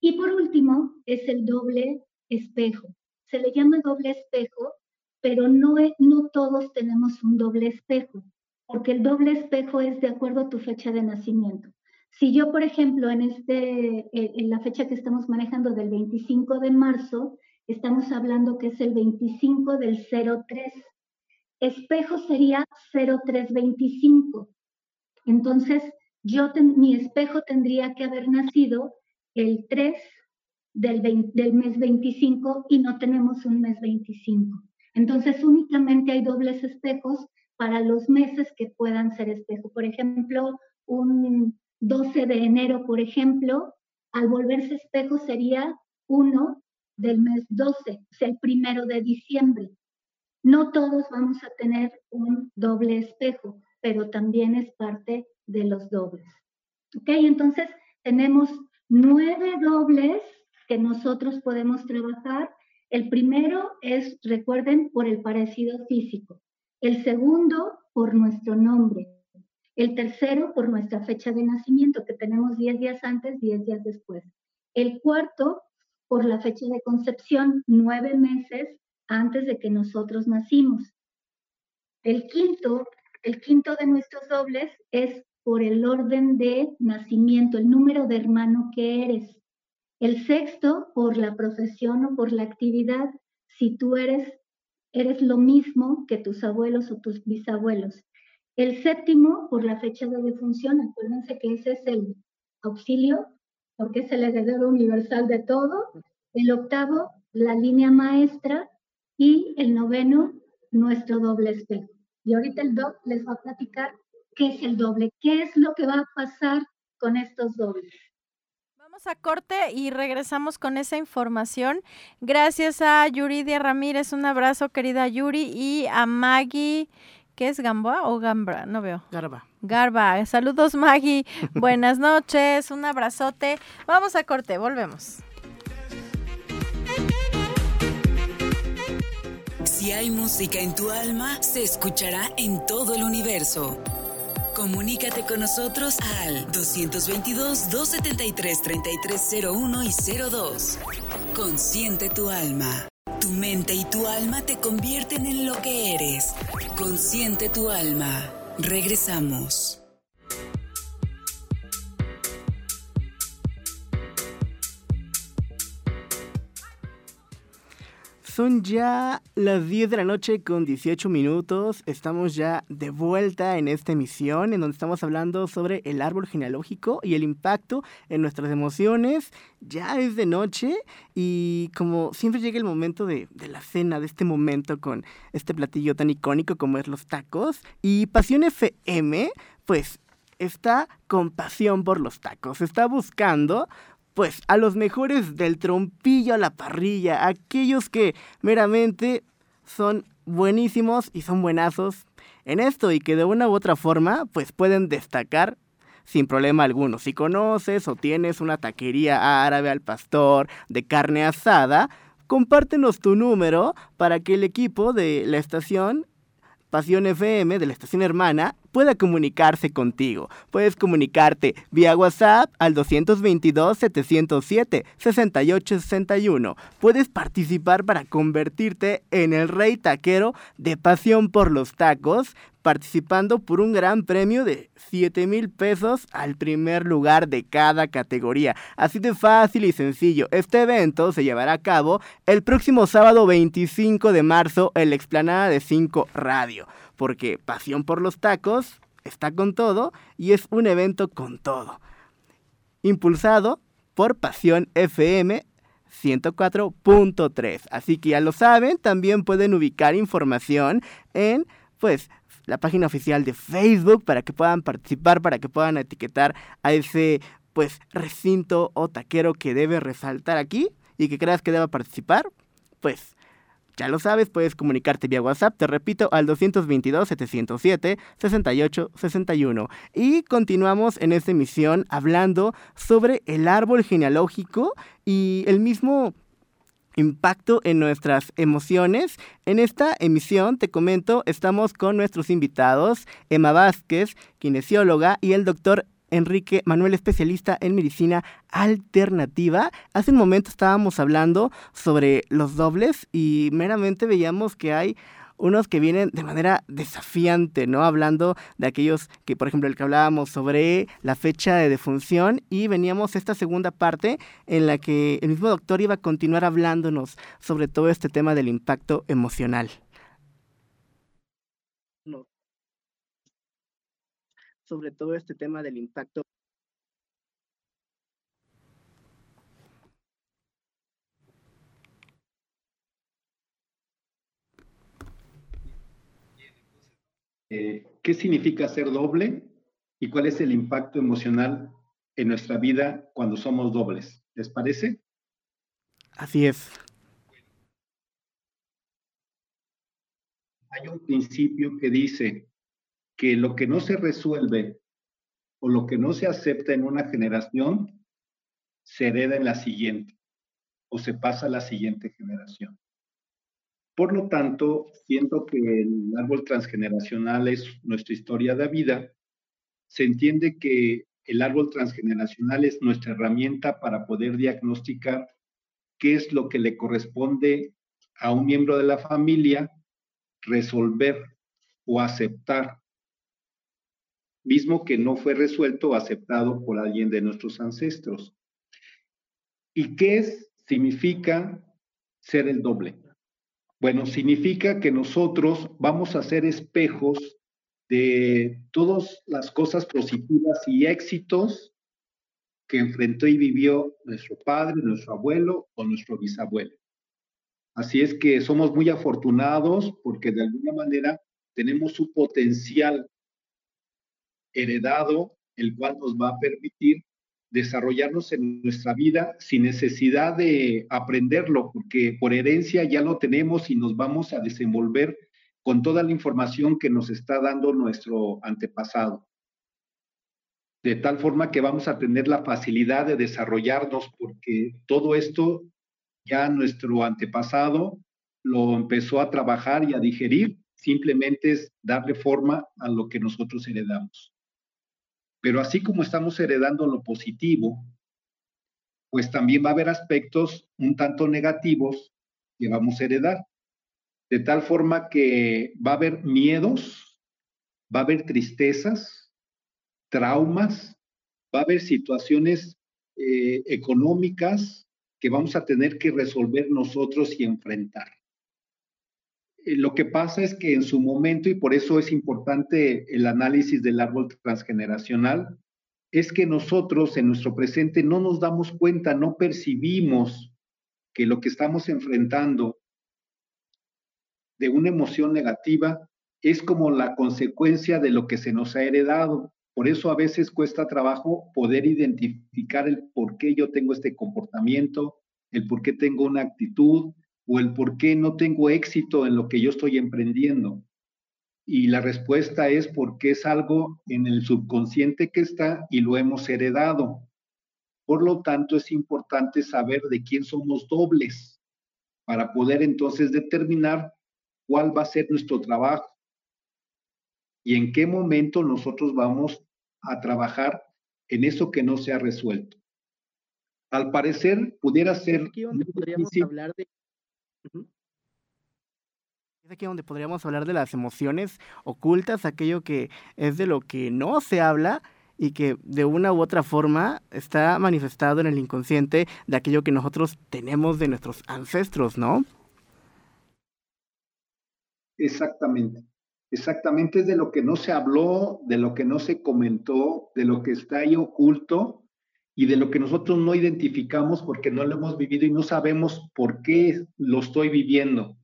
Y por último, es el doble espejo se le llama doble espejo, pero no, no todos tenemos un doble espejo, porque el doble espejo es de acuerdo a tu fecha de nacimiento. Si yo, por ejemplo, en, este, en la fecha que estamos manejando del 25 de marzo, estamos hablando que es el 25 del 03. Espejo sería 0325. Entonces, yo mi espejo tendría que haber nacido el 3 del, del mes 25 y no tenemos un mes 25. Entonces, únicamente hay dobles espejos para los meses que puedan ser espejo. Por ejemplo, un 12 de enero, por ejemplo, al volverse espejo sería 1 del mes 12, o sea, el primero de diciembre. No todos vamos a tener un doble espejo, pero también es parte de los dobles. ¿Ok? Entonces, tenemos nueve dobles que nosotros podemos trabajar. El primero es, recuerden, por el parecido físico. El segundo, por nuestro nombre. El tercero, por nuestra fecha de nacimiento, que tenemos 10 días antes, 10 días después. El cuarto, por la fecha de concepción, nueve meses antes de que nosotros nacimos. El quinto, el quinto de nuestros dobles es por el orden de nacimiento, el número de hermano que eres. El sexto, por la profesión o por la actividad, si tú eres, eres lo mismo que tus abuelos o tus bisabuelos. El séptimo, por la fecha de defunción, acuérdense que ese es el auxilio, porque es el heredero universal de todo. El octavo, la línea maestra. Y el noveno, nuestro doble espejo. Y ahorita el doc les va a platicar qué es el doble, qué es lo que va a pasar con estos dobles a corte y regresamos con esa información. Gracias a Yuridia Ramírez, un abrazo querida Yuri y a Maggie, ¿qué es Gamboa o Gambra? No veo. Garba. Garba, saludos Maggie, buenas noches, un abrazote. Vamos a corte, volvemos. Si hay música en tu alma, se escuchará en todo el universo. Comunícate con nosotros al 222-273-3301 y 02. Consciente tu alma. Tu mente y tu alma te convierten en lo que eres. Consciente tu alma. Regresamos. Son ya las 10 de la noche con 18 minutos. Estamos ya de vuelta en esta emisión en donde estamos hablando sobre el árbol genealógico y el impacto en nuestras emociones. Ya es de noche y como siempre llega el momento de, la cena, de este momento con este platillo tan icónico como es los tacos. Y Pasión FM, pues está con pasión por los tacos. Está buscando pues a los mejores del trompillo a la parrilla, aquellos que meramente son buenísimos y son buenazos en esto y que de una u otra forma pues pueden destacar sin problema alguno. Si conoces o tienes una taquería árabe al pastor de carne asada, compártenos tu número para que el equipo de la estación Pasión FM de la estación hermana pueda comunicarse contigo. Puedes comunicarte vía WhatsApp al 222-707-6861. Puedes participar para convertirte en el rey taquero de Pasión por los Tacos participando por un gran premio de 7 mil pesos al primer lugar de cada categoría. Así de fácil y sencillo. Este evento se llevará a cabo el próximo sábado 25 de marzo en la explanada de 5 Radio. Porque Pasión por los Tacos está con todo y es un evento con todo. Impulsado por Pasión FM 104.3. Así que ya lo saben, también pueden ubicar información en pues la página oficial de Facebook para que puedan participar, para que puedan etiquetar a ese pues recinto o taquero que debe resaltar aquí y que creas que deba participar, pues ya lo sabes, puedes comunicarte vía WhatsApp, te repito, al 222-707-6861. Y continuamos en esta emisión hablando sobre el árbol genealógico y el mismo impacto en nuestras emociones. En esta emisión, te comento, estamos con nuestros invitados, Emma Vázquez, kinesióloga, y el doctor Enrique Manuel, especialista en medicina alternativa. Hace un momento estábamos hablando sobre los dobles y meramente veíamos que hay unos que vienen de manera desafiante, ¿no? Hablando de aquellos que, por ejemplo, el que hablábamos sobre la fecha de defunción y veníamos esta segunda parte en la que el mismo doctor iba a continuar hablándonos sobre todo este tema del impacto emocional. Sobre todo este tema del impacto Eh, qué significa ser doble y cuál es el impacto emocional en nuestra vida cuando somos dobles. ¿Les parece? Así es. Hay un principio que dice que lo que no se resuelve o lo que no se acepta en una generación se hereda en la siguiente o se pasa a la siguiente generación. Por lo tanto, siento que el árbol transgeneracional es nuestra historia de vida, se entiende que el árbol transgeneracional es nuestra herramienta para poder diagnosticar qué es lo que le corresponde a un miembro de la familia resolver o aceptar, mismo que no fue resuelto o aceptado por alguien de nuestros ancestros. ¿Y qué es, significa ser el doble? Bueno, significa que nosotros vamos a ser espejos de todas las cosas positivas y éxitos que enfrentó y vivió nuestro padre, nuestro abuelo o nuestro bisabuelo. Así es que somos muy afortunados porque de alguna manera tenemos un potencial heredado, el cual nos va a permitir desarrollarnos en nuestra vida sin necesidad de aprenderlo, porque por herencia ya lo tenemos y nos vamos a desenvolver con toda la información que nos está dando nuestro antepasado. De tal forma que vamos a tener la facilidad de desarrollarnos, porque todo esto ya nuestro antepasado lo empezó a trabajar y a digerir, simplemente es darle forma a lo que nosotros heredamos. Pero así como estamos heredando lo positivo, pues también va a haber aspectos un tanto negativos que vamos a heredar. De tal forma que va a haber miedos, va a haber tristezas, traumas, va a haber situaciones eh, económicas que vamos a tener que resolver nosotros y enfrentar. Eh, lo que pasa es que en su momento, y por eso es importante el análisis del árbol transgeneracional, es que nosotros en nuestro presente no nos damos cuenta, no percibimos que lo que estamos enfrentando de una emoción negativa es como la consecuencia de lo que se nos ha heredado. Por eso a veces cuesta trabajo poder identificar el por qué yo tengo este comportamiento, el por qué tengo una actitud, o el por qué no tengo éxito en lo que yo estoy emprendiendo. Y la respuesta es porque es algo en el subconsciente que está y lo hemos heredado. Por lo tanto, es importante saber de quién somos dobles para poder entonces determinar cuál va a ser nuestro trabajo y en qué momento nosotros vamos a trabajar en eso que no se ha resuelto. Al parecer, pudiera ser... Aquí podríamos hablar de es aquí donde podríamos hablar de las emociones ocultas, aquello que es de lo que no se habla y que de una u otra forma está manifestado en el inconsciente de aquello que nosotros tenemos de nuestros ancestros, ¿no? Exactamente, exactamente es de lo que no se habló, de lo que no se comentó, de lo que está ahí oculto y de lo que nosotros no identificamos porque no lo hemos vivido y no sabemos por qué lo estoy viviendo.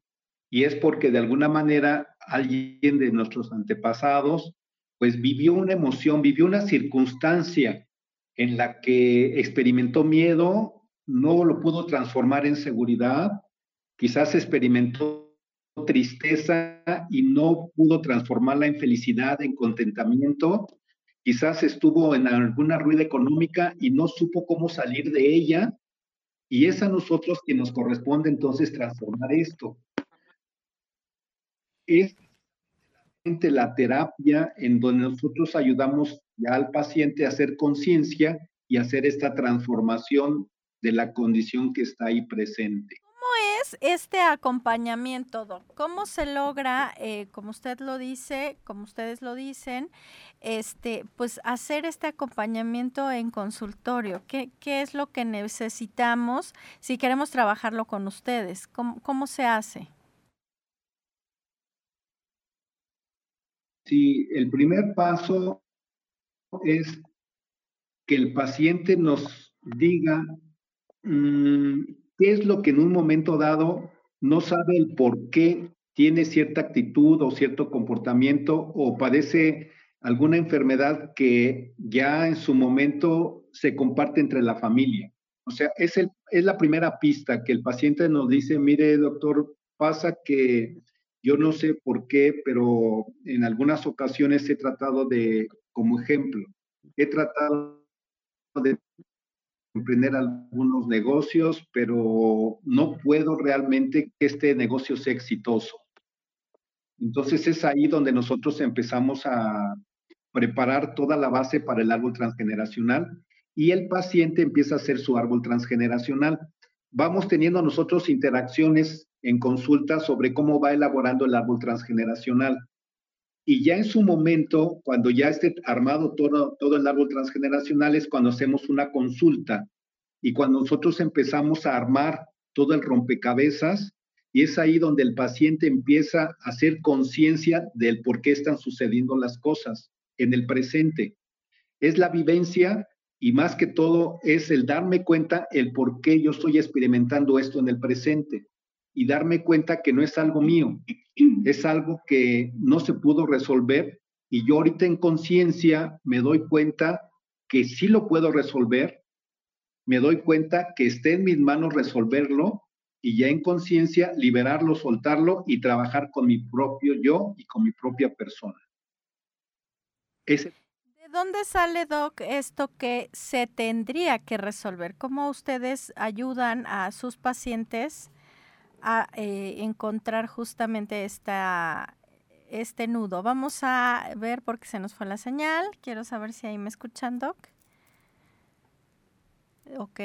Y es porque de alguna manera alguien de nuestros antepasados pues vivió una emoción, vivió una circunstancia en la que experimentó miedo, no lo pudo transformar en seguridad, quizás experimentó tristeza y no pudo transformarla en felicidad, en contentamiento, quizás estuvo en alguna ruida económica y no supo cómo salir de ella, y es a nosotros que nos corresponde entonces transformar esto. Es la terapia en donde nosotros ayudamos ya al paciente a hacer conciencia y hacer esta transformación de la condición que está ahí presente. ¿Cómo es este acompañamiento? ¿Cómo se logra, eh, como usted lo dice, como ustedes lo dicen, este, pues hacer este acompañamiento en consultorio? ¿Qué, qué es lo que necesitamos si queremos trabajarlo con ustedes? ¿Cómo, cómo se hace? Sí, el primer paso es que el paciente nos diga mm, qué es lo que en un momento dado no sabe el por qué tiene cierta actitud o cierto comportamiento o padece alguna enfermedad que ya en su momento se comparte entre la familia. O sea, es, el, es la primera pista que el paciente nos dice, mire, doctor, pasa que yo no sé por qué, pero en algunas ocasiones he tratado de, como ejemplo, he tratado de emprender algunos negocios, pero no puedo realmente que este negocio sea exitoso. Entonces es ahí donde nosotros empezamos a preparar toda la base para el árbol transgeneracional y el paciente empieza a hacer su árbol transgeneracional. Vamos teniendo nosotros interacciones en consulta sobre cómo va elaborando el árbol transgeneracional. Y ya en su momento, cuando ya esté armado todo, todo el árbol transgeneracional, es cuando hacemos una consulta y cuando nosotros empezamos a armar todo el rompecabezas, y es ahí donde el paciente empieza a hacer conciencia del por qué están sucediendo las cosas en el presente. Es la vivencia y más que todo es el darme cuenta el por qué yo estoy experimentando esto en el presente y darme cuenta que no es algo mío, es algo que no se pudo resolver y yo ahorita en conciencia me doy cuenta que sí lo puedo resolver, me doy cuenta que esté en mis manos resolverlo y ya en conciencia liberarlo, soltarlo y trabajar con mi propio yo y con mi propia persona. ¿De dónde sale, Doc, esto que se tendría que resolver? ¿Cómo ustedes ayudan a sus pacientes a eh, encontrar justamente esta, este nudo. Vamos a ver porque se nos fue la señal. Quiero saber si ahí me escuchan, Doc. Ok,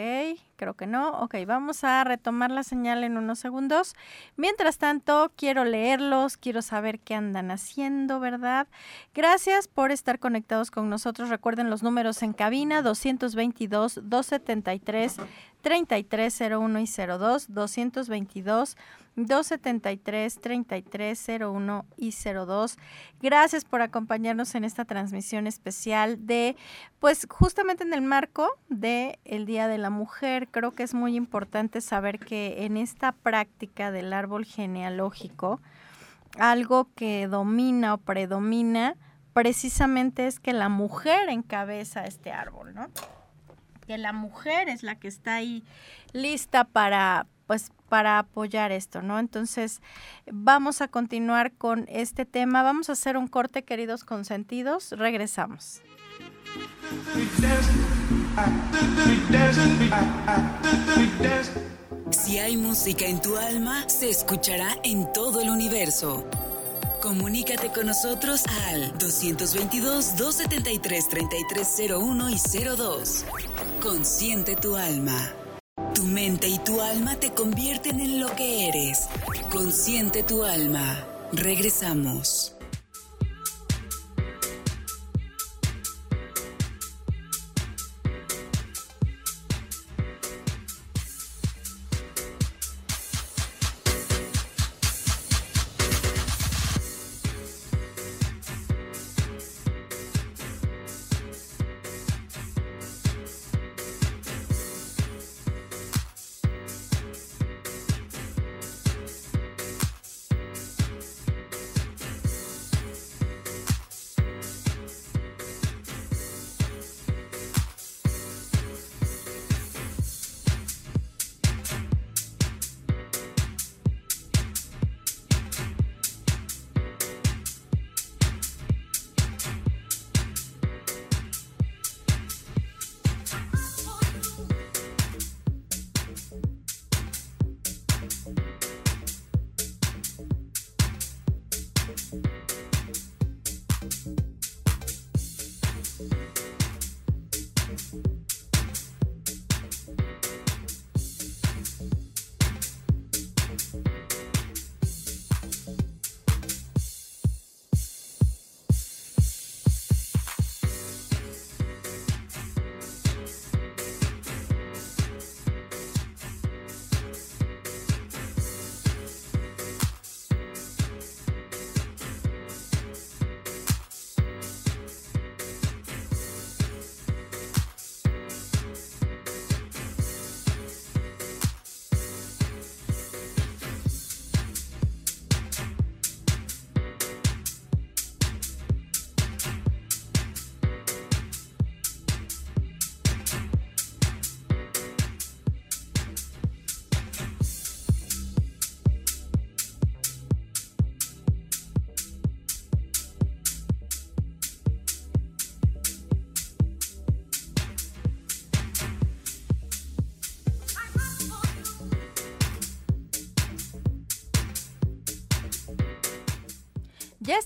creo que no. Ok, vamos a retomar la señal en unos segundos. Mientras tanto, quiero leerlos, quiero saber qué andan haciendo, ¿verdad? Gracias por estar conectados con nosotros. Recuerden los números en cabina 222 273 3301 y 02 222 273 3301 y 02. Gracias por acompañarnos en esta transmisión especial de pues justamente en el marco de el Día de la Mujer. Creo que es muy importante saber que en esta práctica del árbol genealógico algo que domina o predomina precisamente es que la mujer encabeza este árbol, ¿no? Que la mujer es la que está ahí lista para pues para apoyar esto, ¿no? Entonces, vamos a continuar con este tema. Vamos a hacer un corte, queridos consentidos. Regresamos. Si hay música en tu alma, se escuchará en todo el universo. Comunícate con nosotros al 222-273-3301 y 02. Consciente tu alma. Tu mente y tu alma te convierten en lo que eres. Consciente tu alma. Regresamos.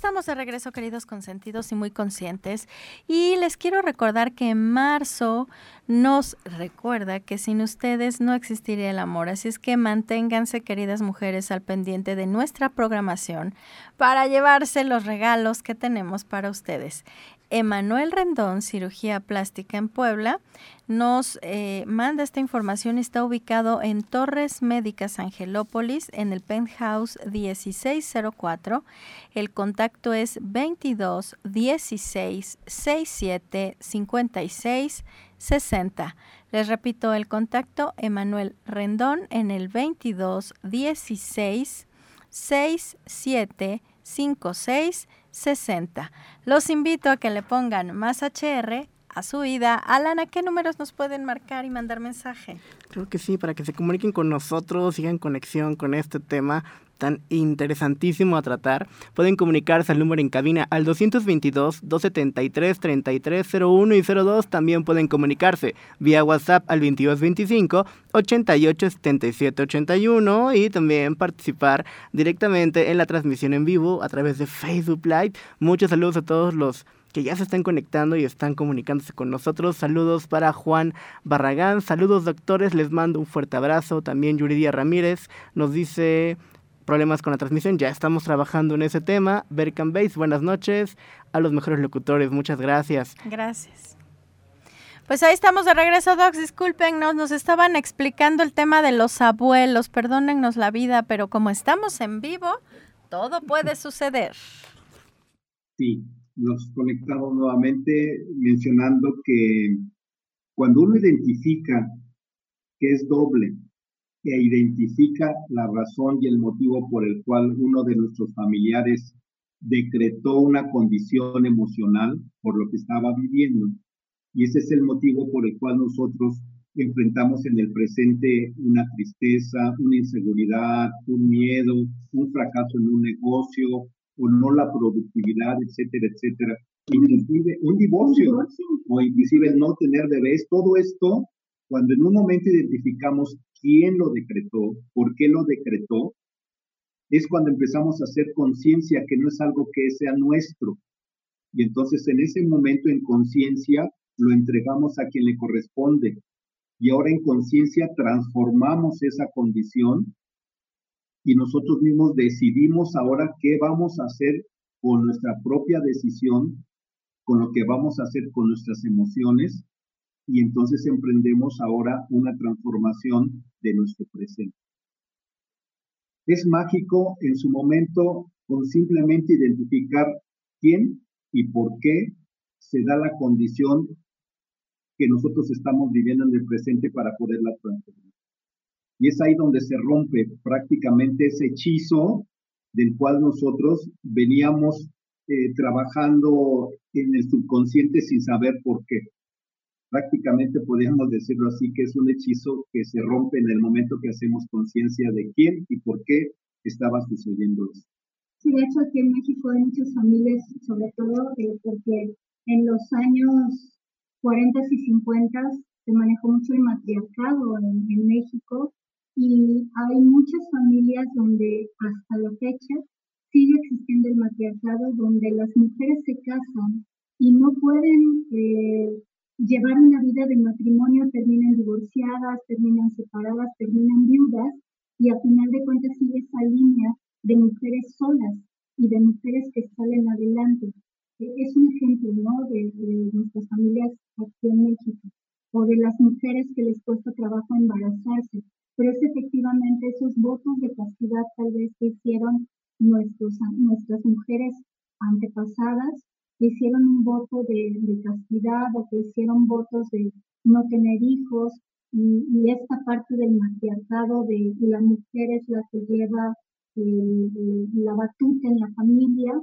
Estamos de regreso, queridos consentidos y muy conscientes. Y les quiero recordar que en marzo nos recuerda que sin ustedes no existiría el amor. Así es que manténganse, queridas mujeres, al pendiente de nuestra programación para llevarse los regalos que tenemos para ustedes. Emanuel Rendón, Cirugía Plástica en Puebla, nos eh, manda esta información. Está ubicado en Torres Médicas Angelópolis, en el penthouse 1604. El contacto es 22 16 67 56 60. Les repito el contacto, Emanuel Rendón, en el 22 16 67 56 60. Los invito a que le pongan más HR a su vida. Alana, ¿qué números nos pueden marcar y mandar mensaje? Creo que sí, para que se comuniquen con nosotros, sigan conexión con este tema tan interesantísimo a tratar. Pueden comunicarse al número en cabina al 222-273-3301 y 02. También pueden comunicarse vía WhatsApp al 2225-887781 y también participar directamente en la transmisión en vivo a través de Facebook Live. Muchos saludos a todos los que ya se están conectando y están comunicándose con nosotros. Saludos para Juan Barragán, saludos doctores, les mando un fuerte abrazo. También Yuridia Ramírez nos dice problemas con la transmisión, ya estamos trabajando en ese tema. Berkan Base, buenas noches. A los mejores locutores, muchas gracias. Gracias. Pues ahí estamos de regreso, Docs. Discúlpenos, nos estaban explicando el tema de los abuelos. Perdónennos la vida, pero como estamos en vivo, todo puede suceder. Sí, nos conectamos nuevamente mencionando que cuando uno identifica que es doble e identifica la razón y el motivo por el cual uno de nuestros familiares decretó una condición emocional por lo que estaba viviendo. Y ese es el motivo por el cual nosotros enfrentamos en el presente una tristeza, una inseguridad, un miedo, un fracaso en un negocio o no la productividad, etcétera, etcétera. Inclusive un divorcio o inclusive no tener bebés, todo esto, cuando en un momento identificamos quién lo decretó, por qué lo decretó, es cuando empezamos a hacer conciencia que no es algo que sea nuestro. Y entonces en ese momento en conciencia lo entregamos a quien le corresponde. Y ahora en conciencia transformamos esa condición y nosotros mismos decidimos ahora qué vamos a hacer con nuestra propia decisión, con lo que vamos a hacer con nuestras emociones y entonces emprendemos ahora una transformación de nuestro presente. Es mágico en su momento con simplemente identificar quién y por qué se da la condición que nosotros estamos viviendo en el presente para poderla transformar. Y es ahí donde se rompe prácticamente ese hechizo del cual nosotros veníamos eh, trabajando en el subconsciente sin saber por qué prácticamente podríamos decirlo así, que es un hechizo que se rompe en el momento que hacemos conciencia de quién y por qué estaba sucediendo eso. Sí, de hecho aquí en México hay muchas familias, sobre todo eh, porque en los años 40 y 50 se manejó mucho el matriarcado en, en México y hay muchas familias donde hasta la fecha sigue existiendo el matriarcado, donde las mujeres se casan y no pueden eh, llevar una vida de matrimonio, terminan divorciadas, terminan separadas, terminan viudas y a final de cuentas sigue esa línea de mujeres solas y de mujeres que salen adelante. Es un ejemplo, ¿no? De, nuestras familias aquí en México o de las mujeres que les cuesta trabajo embarazarse. Pero es efectivamente esos votos de castidad tal vez que hicieron nuestros, nuestras mujeres antepasadas que hicieron un voto de, castidad o que hicieron votos de no tener hijos y, esta parte del matriarcado de la mujer es la que lleva la batuta en la familia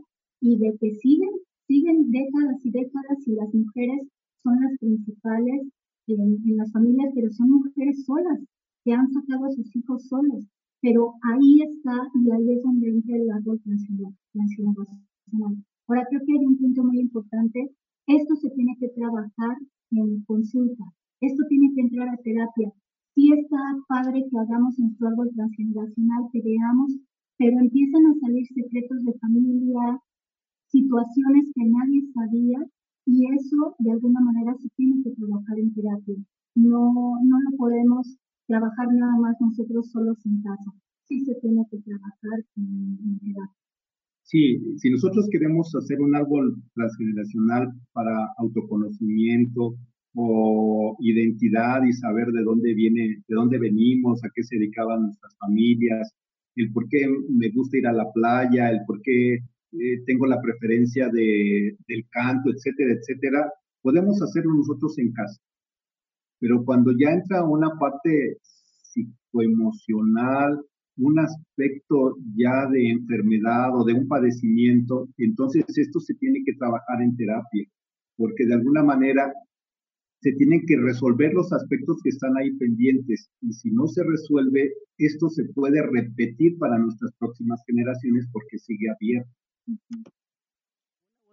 y de que siguen, siguen décadas y décadas y las mujeres son las principales en, las familias, pero son mujeres solas que han sacado a sus hijos solos. Pero ahí está y ahí es donde entra el árbol transgeneracional. Ahora creo que hay un punto muy importante. Esto se tiene que trabajar en consulta. Esto tiene que entrar a terapia. Sí está padre que hagamos nuestro árbol transgeneracional, que veamos, pero empiezan a salir secretos de familia, situaciones que nadie sabía y eso de alguna manera se tiene que trabajar en terapia. No, no lo podemos trabajar nada más nosotros solos en casa. Sí se tiene que trabajar en, terapia. Sí, si nosotros queremos hacer un árbol transgeneracional para autoconocimiento o identidad y saber de dónde viene, de dónde venimos, a qué se dedicaban nuestras familias, el por qué me gusta ir a la playa, el por qué eh, tengo la preferencia de, del canto, etcétera, etcétera, podemos hacerlo nosotros en casa. Pero cuando ya entra una parte psicoemocional, un aspecto ya de enfermedad o de un padecimiento, entonces esto se tiene que trabajar en terapia, porque de alguna manera se tienen que resolver los aspectos que están ahí pendientes y si no se resuelve, esto se puede repetir para nuestras próximas generaciones porque sigue abierto.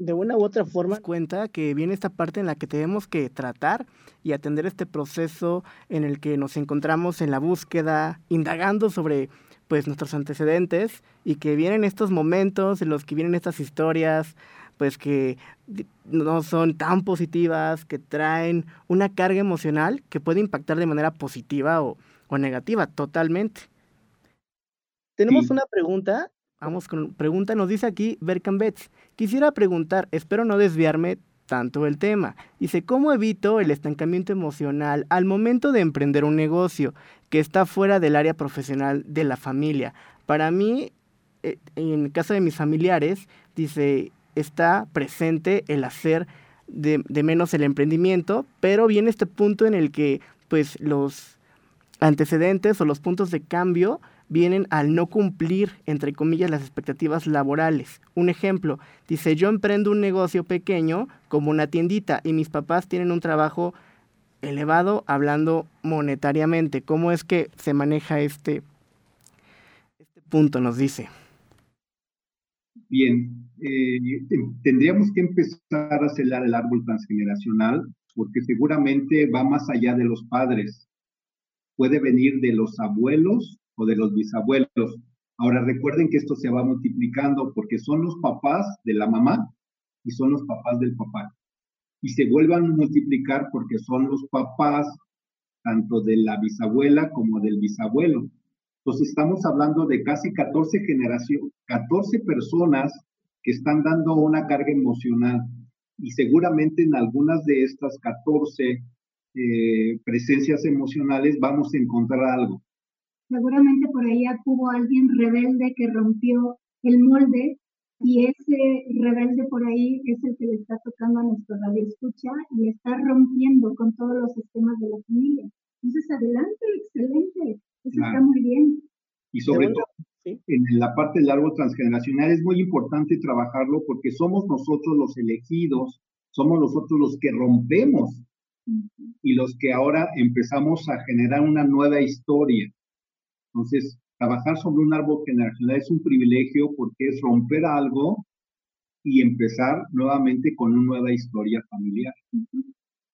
De una u otra forma, cuenta que viene esta parte en la que tenemos que tratar y atender este proceso en el que nos encontramos en la búsqueda, indagando sobre pues nuestros antecedentes y que vienen estos momentos en los que vienen estas historias pues que no son tan positivas, que traen una carga emocional que puede impactar de manera positiva o, negativa, totalmente. Tenemos una pregunta, vamos con pregunta, nos dice aquí Berkan Betts. Quisiera preguntar, espero no desviarme tanto el tema. Dice, ¿cómo evito el estancamiento emocional al momento de emprender un negocio que está fuera del área profesional de la familia? Para mí, eh, en casa de mis familiares, dice, está presente el hacer de, menos el emprendimiento, pero viene este punto en el que pues los antecedentes o los puntos de cambio vienen al no cumplir, entre comillas, las expectativas laborales. Un ejemplo, dice, yo emprendo un negocio pequeño como una tiendita y mis papás tienen un trabajo elevado hablando monetariamente. ¿Cómo es que se maneja este, este punto? Nos dice. Bien, eh, tendríamos que empezar a celar el árbol transgeneracional porque seguramente va más allá de los padres. Puede venir de los abuelos o de los bisabuelos. Ahora recuerden que esto se va multiplicando porque son los papás de la mamá y son los papás del papá. Y se vuelvan a multiplicar porque son los papás tanto de la bisabuela como del bisabuelo. Entonces estamos hablando de casi 14 generaciones, 14 personas que están dando una carga emocional y seguramente en algunas de estas 14 eh, presencias emocionales vamos a encontrar algo. Seguramente por ahí hubo alguien rebelde que rompió el molde y ese rebelde por ahí es el que le está tocando a nuestro radio escucha y está rompiendo con todos los sistemas de la familia. Entonces, adelante, excelente. Eso está muy bien. Y sobre todo, en la parte del árbol transgeneracional es muy importante trabajarlo porque somos nosotros los elegidos, somos nosotros los que rompemos y los que ahora empezamos a generar una nueva historia. Entonces, trabajar sobre un árbol generacional es un privilegio porque es romper algo y empezar nuevamente con una nueva historia familiar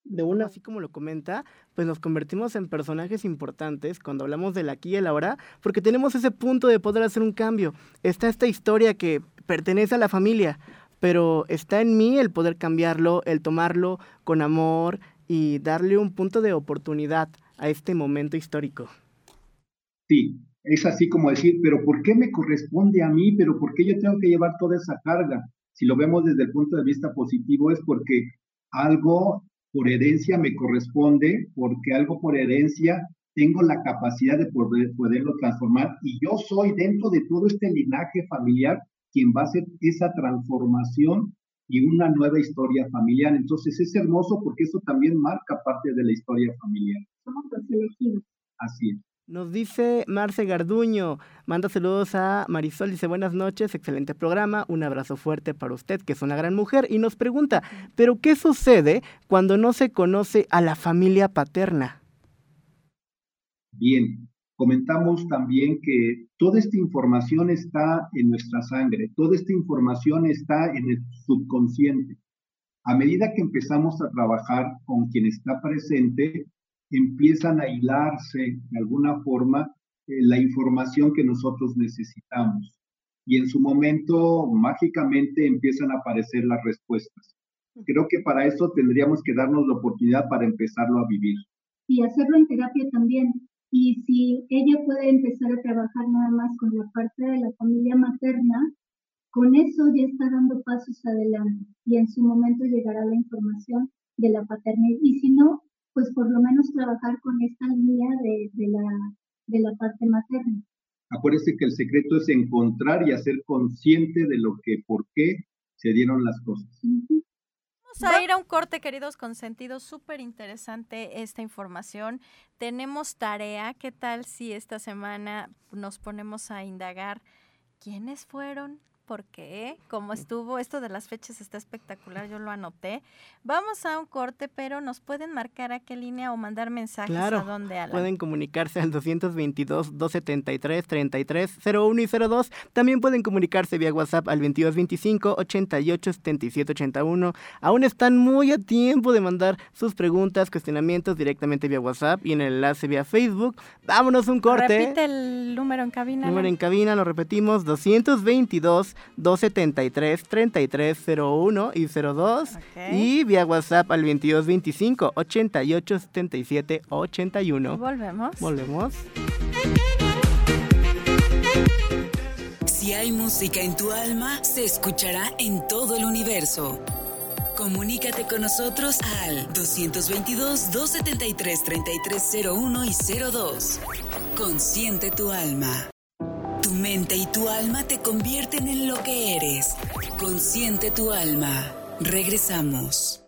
de una, así como lo comenta, pues nos convertimos en personajes importantes cuando hablamos del aquí y el ahora, porque tenemos ese punto de poder hacer un cambio. Está esta historia que pertenece a la familia, pero está en mí el poder cambiarlo, el tomarlo con amor y darle un punto de oportunidad a este momento histórico. Sí, es así como decir, pero ¿por qué me corresponde a mí? ¿Pero por qué yo tengo que llevar toda esa carga? Si lo vemos desde el punto de vista positivo es porque algo por herencia me corresponde, porque algo por herencia tengo la capacidad de poder, poderlo transformar y yo soy dentro de todo este linaje familiar quien va a hacer esa transformación y una nueva historia familiar. Entonces es hermoso porque eso también marca parte de la historia familiar. Somos los elegidos. Así es. Nos dice Marce Garduño, manda saludos a Marisol, dice buenas noches, excelente programa, un abrazo fuerte para usted, que es una gran mujer, y nos pregunta, ¿pero qué sucede cuando no se conoce a la familia paterna? Bien, comentamos también que toda esta información está en nuestra sangre, toda esta información está en el subconsciente. A medida que empezamos a trabajar con quien está presente, empiezan a hilarse de alguna forma eh, la información que nosotros necesitamos. y en su momento mágicamente empiezan a aparecer las respuestas. Creo que para eso tendríamos que darnos la oportunidad para empezarlo a vivir. Y hacerlo en terapia también. Y si ella puede empezar a trabajar nada más con la parte de la familia materna, con eso ya está dando pasos adelante y en su momento llegará la información de la paternidad. Y si no, pues por lo menos trabajar con esta línea de, de, la, de la parte materna. Acuérdese que el secreto es encontrar y hacer consciente de lo que, por qué se dieron las cosas. Vamos a ir a un corte, queridos consentidos. Súper interesante esta información. Tenemos tarea. ¿Qué tal si esta semana nos ponemos a indagar quiénes fueron porque como estuvo, esto de las fechas está espectacular, yo lo anoté. Vamos a un corte, pero nos pueden marcar a qué línea o mandar mensajes claro, a dónde, Alan? Pueden comunicarse al 222-273-3301 y 02. También pueden comunicarse vía WhatsApp al 2225-887781. Aún están muy a tiempo de mandar sus preguntas, cuestionamientos directamente vía WhatsApp y en el enlace vía Facebook. Vámonos un corte. Repite el número en cabina. Número en cabina, lo repetimos, 222 273-3301 y 02 y vía WhatsApp al 2225 88 77 81. Volvemos. Volvemos. Si hay música en tu alma, se escuchará en todo el universo. Comunícate con nosotros al 222-273-3301 y 02. Consciente tu alma. Y tu alma te convierten en lo que eres. Consciente tu alma. Regresamos.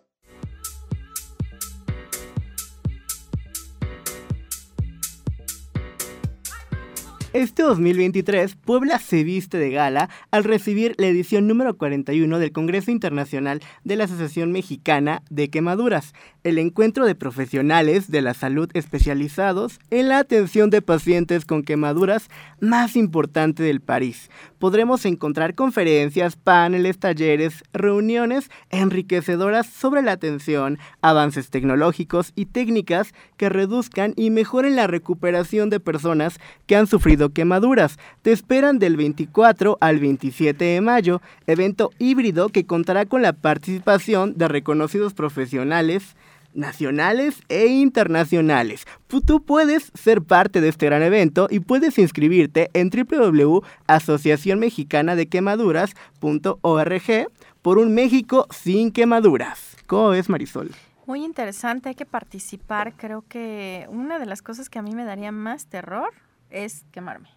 Este 2023, Puebla se viste de gala al recibir la edición número 41 del Congreso Internacional de la Asociación Mexicana de Quemaduras, el encuentro de profesionales de la salud especializados en la atención de pacientes con quemaduras más importante del país. Podremos encontrar conferencias, paneles, talleres, reuniones enriquecedoras sobre la atención, avances tecnológicos y técnicas que reduzcan y mejoren la recuperación de personas que han sufrido quemaduras. Te esperan del 24 al 27 de mayo, evento híbrido que contará con la participación de reconocidos profesionales nacionales e internacionales. Tú puedes ser parte de este gran evento y puedes inscribirte en www.asociacionmexicanadequemaduras.org por un México sin quemaduras. ¿Cómo es, Marisol? Muy interesante, hay que participar. Creo que una de las cosas que a mí me daría más terror es quemarme.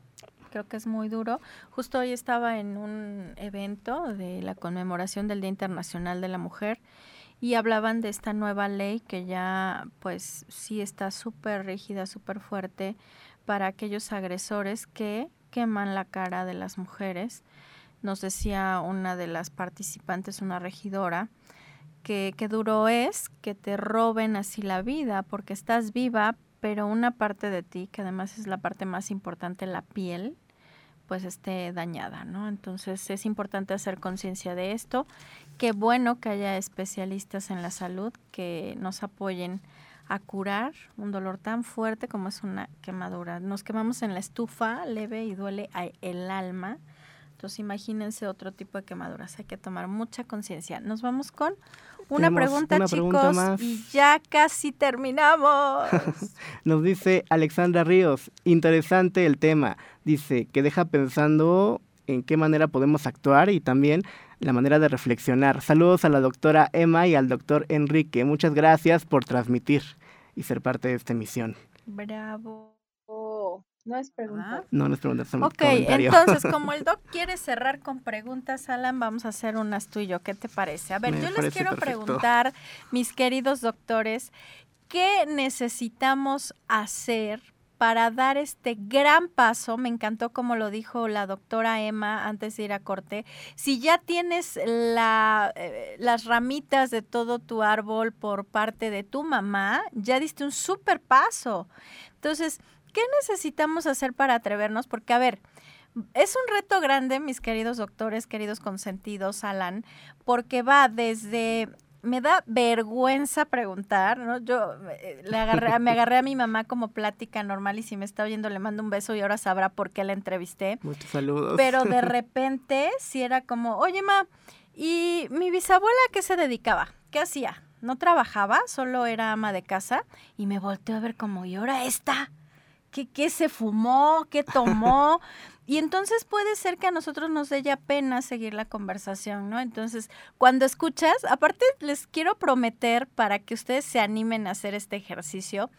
Creo que es muy duro. Justo hoy estaba en un evento de la conmemoración del Día Internacional de la Mujer y hablaban de esta nueva ley que ya pues sí está súper rígida, súper fuerte para aquellos agresores que queman la cara de las mujeres. Nos decía una de las participantes, una regidora, que, que duro es que te roben así la vida porque estás viva, pero una parte de ti, que además es la parte más importante, la piel, pues esté dañada, ¿no? Entonces es importante hacer conciencia de esto. Qué bueno que haya especialistas en la salud que nos apoyen a curar un dolor tan fuerte como es una quemadura. Nos quemamos en la estufa leve y duele el alma. Entonces imagínense otro tipo de quemaduras. Hay que tomar mucha conciencia. Nos vamos con una pregunta, chicos, y ya casi terminamos. Nos dice Alexandra Ríos, interesante el tema. Dice que deja pensando en qué manera podemos actuar y también la manera de reflexionar. Saludos a la doctora Emma y al doctor Enrique. Muchas gracias por transmitir y ser parte de esta emisión. Bravo. No es pregunta. No, no es pregunta, es un Ok, comentario. entonces, como el doc quiere cerrar con preguntas, Alan, vamos a hacer unas tú y yo. ¿Qué te parece? A ver, Me yo les quiero perfecto. preguntar, mis queridos doctores, ¿qué necesitamos hacer para dar este gran paso? Me encantó como lo dijo la doctora Emma antes de ir a corte. Si ya tienes la, eh, las ramitas de todo tu árbol por parte de tu mamá, ya diste un súper paso. Entonces, ¿qué necesitamos hacer para atrevernos? Porque, a ver, es un reto grande, mis queridos doctores, queridos consentidos, Alan, porque va desde me da vergüenza preguntar, ¿no? Yo eh, le agarré, me agarré a mi mamá como plática normal y si me está oyendo le mando un beso y ahora sabrá por qué la entrevisté. Muchos saludos. Pero de repente si era como, oye, ma, ¿y mi bisabuela a qué se dedicaba? ¿Qué hacía? No trabajaba, solo era ama de casa y me volteó a ver como, ¿y ahora esta? ¿Qué, qué se fumó? ¿Qué tomó? Y entonces puede ser que a nosotros nos dé ya pena seguir la conversación, ¿no? Entonces, cuando escuchas, aparte les quiero prometer para que ustedes se animen a hacer este ejercicio,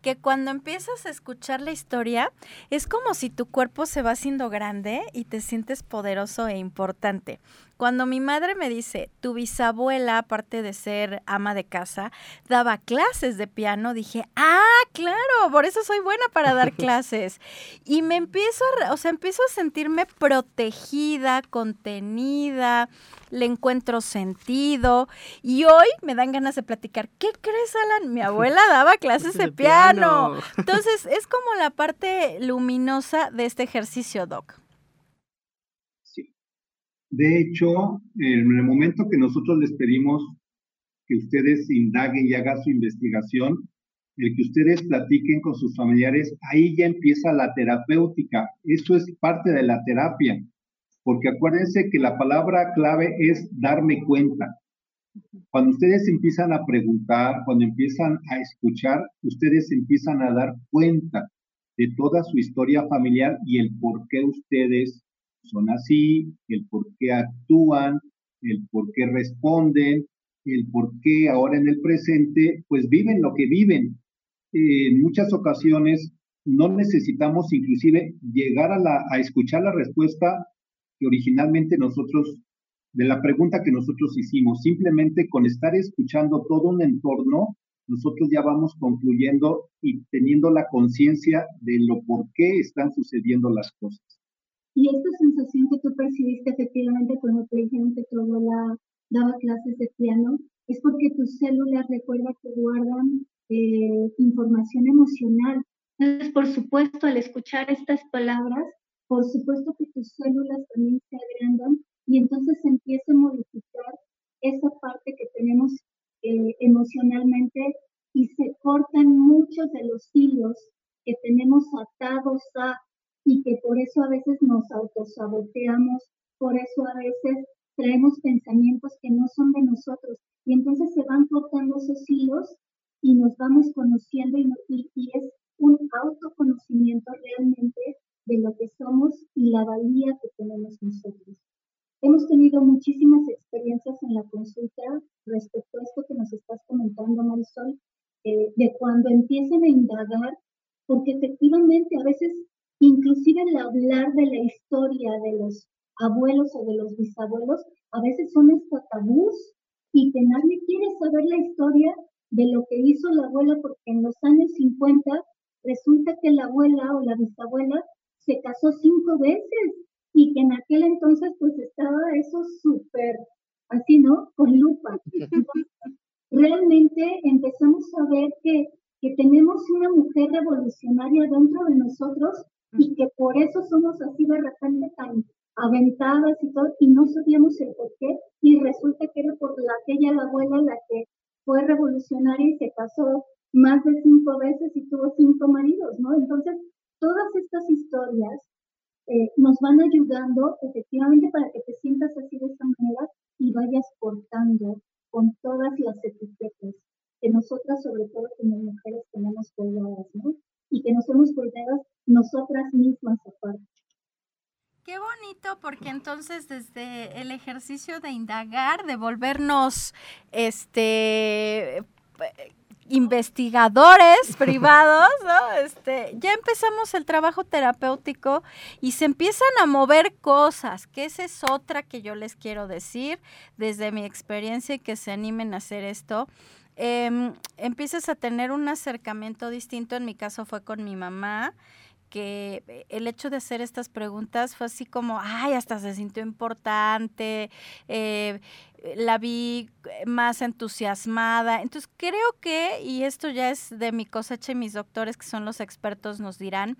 que cuando empiezas a escuchar la historia, es como si tu cuerpo se va haciendo grande y te sientes poderoso e importante. Cuando mi madre me dice, tu bisabuela, aparte de ser ama de casa, daba clases de piano, dije, ah, claro, por eso soy buena para dar clases. Y me empiezo a, o sea, empiezo a sentirme protegida, contenida, le encuentro sentido. Y hoy me dan ganas de platicar, ¿qué crees, Alan? Mi abuela daba clases de, piano. piano. Entonces, es como la parte luminosa de este ejercicio, Doc. De hecho, en el momento que nosotros les pedimos que ustedes indaguen y hagan su investigación, el que ustedes platiquen con sus familiares, ahí ya empieza la terapéutica. Eso es parte de la terapia, porque acuérdense que la palabra clave es darme cuenta. Cuando ustedes empiezan a preguntar, cuando empiezan a escuchar, ustedes empiezan a dar cuenta de toda su historia familiar y el por qué ustedes son así, el por qué actúan, el por qué responden, el por qué ahora en el presente, pues viven lo que viven. en muchas ocasiones no necesitamos inclusive llegar a, la, a escuchar la respuesta que originalmente nosotros, de la pregunta que nosotros hicimos. Simplemente con estar escuchando todo un entorno, nosotros ya vamos concluyendo y teniendo la conciencia de lo por qué están sucediendo las cosas. Y esta sensación que tú percibiste efectivamente cuando te dijeron que tu abuela daba clases de piano, es porque tus células, recuerda que guardan eh, información emocional. Entonces, por supuesto, al escuchar estas palabras, por supuesto que tus células también se agrandan y entonces empieza a modificar esa parte que tenemos eh, emocionalmente y se cortan muchos de los hilos que tenemos atados a y que por eso a veces nos autosaboteamos, por eso a veces traemos pensamientos que no son de nosotros y entonces se van cortando esos hilos y nos vamos conociendo y, y, es un autoconocimiento realmente de lo que somos y la valía que tenemos nosotros. Hemos tenido muchísimas experiencias en la consulta respecto a esto que nos estás comentando, Marisol, eh, de cuando empiezan a indagar, porque efectivamente a veces Inclusive el hablar de la historia de los abuelos o de los bisabuelos, a veces son hasta tabús y que nadie quiere saber la historia de lo que hizo la abuela porque en los años 50 resulta que la abuela o la bisabuela se casó cinco veces y que en aquel entonces pues estaba eso súper así, ¿no? Con lupa. realmente empezamos a ver que, que tenemos una mujer revolucionaria dentro de nosotros y que por eso somos así de repente tan aventadas y todo, y no sabíamos el por qué, y resulta que era por la, aquella la abuela la que fue revolucionaria y se casó más de cinco veces y tuvo cinco maridos, ¿no? Entonces, todas estas historias eh, nos van ayudando efectivamente para que te sientas así de esa manera y vayas cortando con todas las etiquetas que nosotras, sobre todo como mujeres, tenemos colgadas, ¿no? Y que nos hemos colgado nosotras mismas aparte. Qué bonito, porque entonces desde el ejercicio de indagar, de volvernos este investigadores privados, ¿no? Este, ya empezamos el trabajo terapéutico y se empiezan a mover cosas, que esa es otra que yo les quiero decir desde mi experiencia y que se animen a hacer esto. Eh, empiezas a tener un acercamiento distinto, en mi caso fue con mi mamá, que eh, el hecho de hacer estas preguntas fue así como, ay, hasta se sintió importante, eh, la vi más entusiasmada. Entonces creo que, y esto ya es de mi cosecha y mis doctores que son los expertos nos dirán,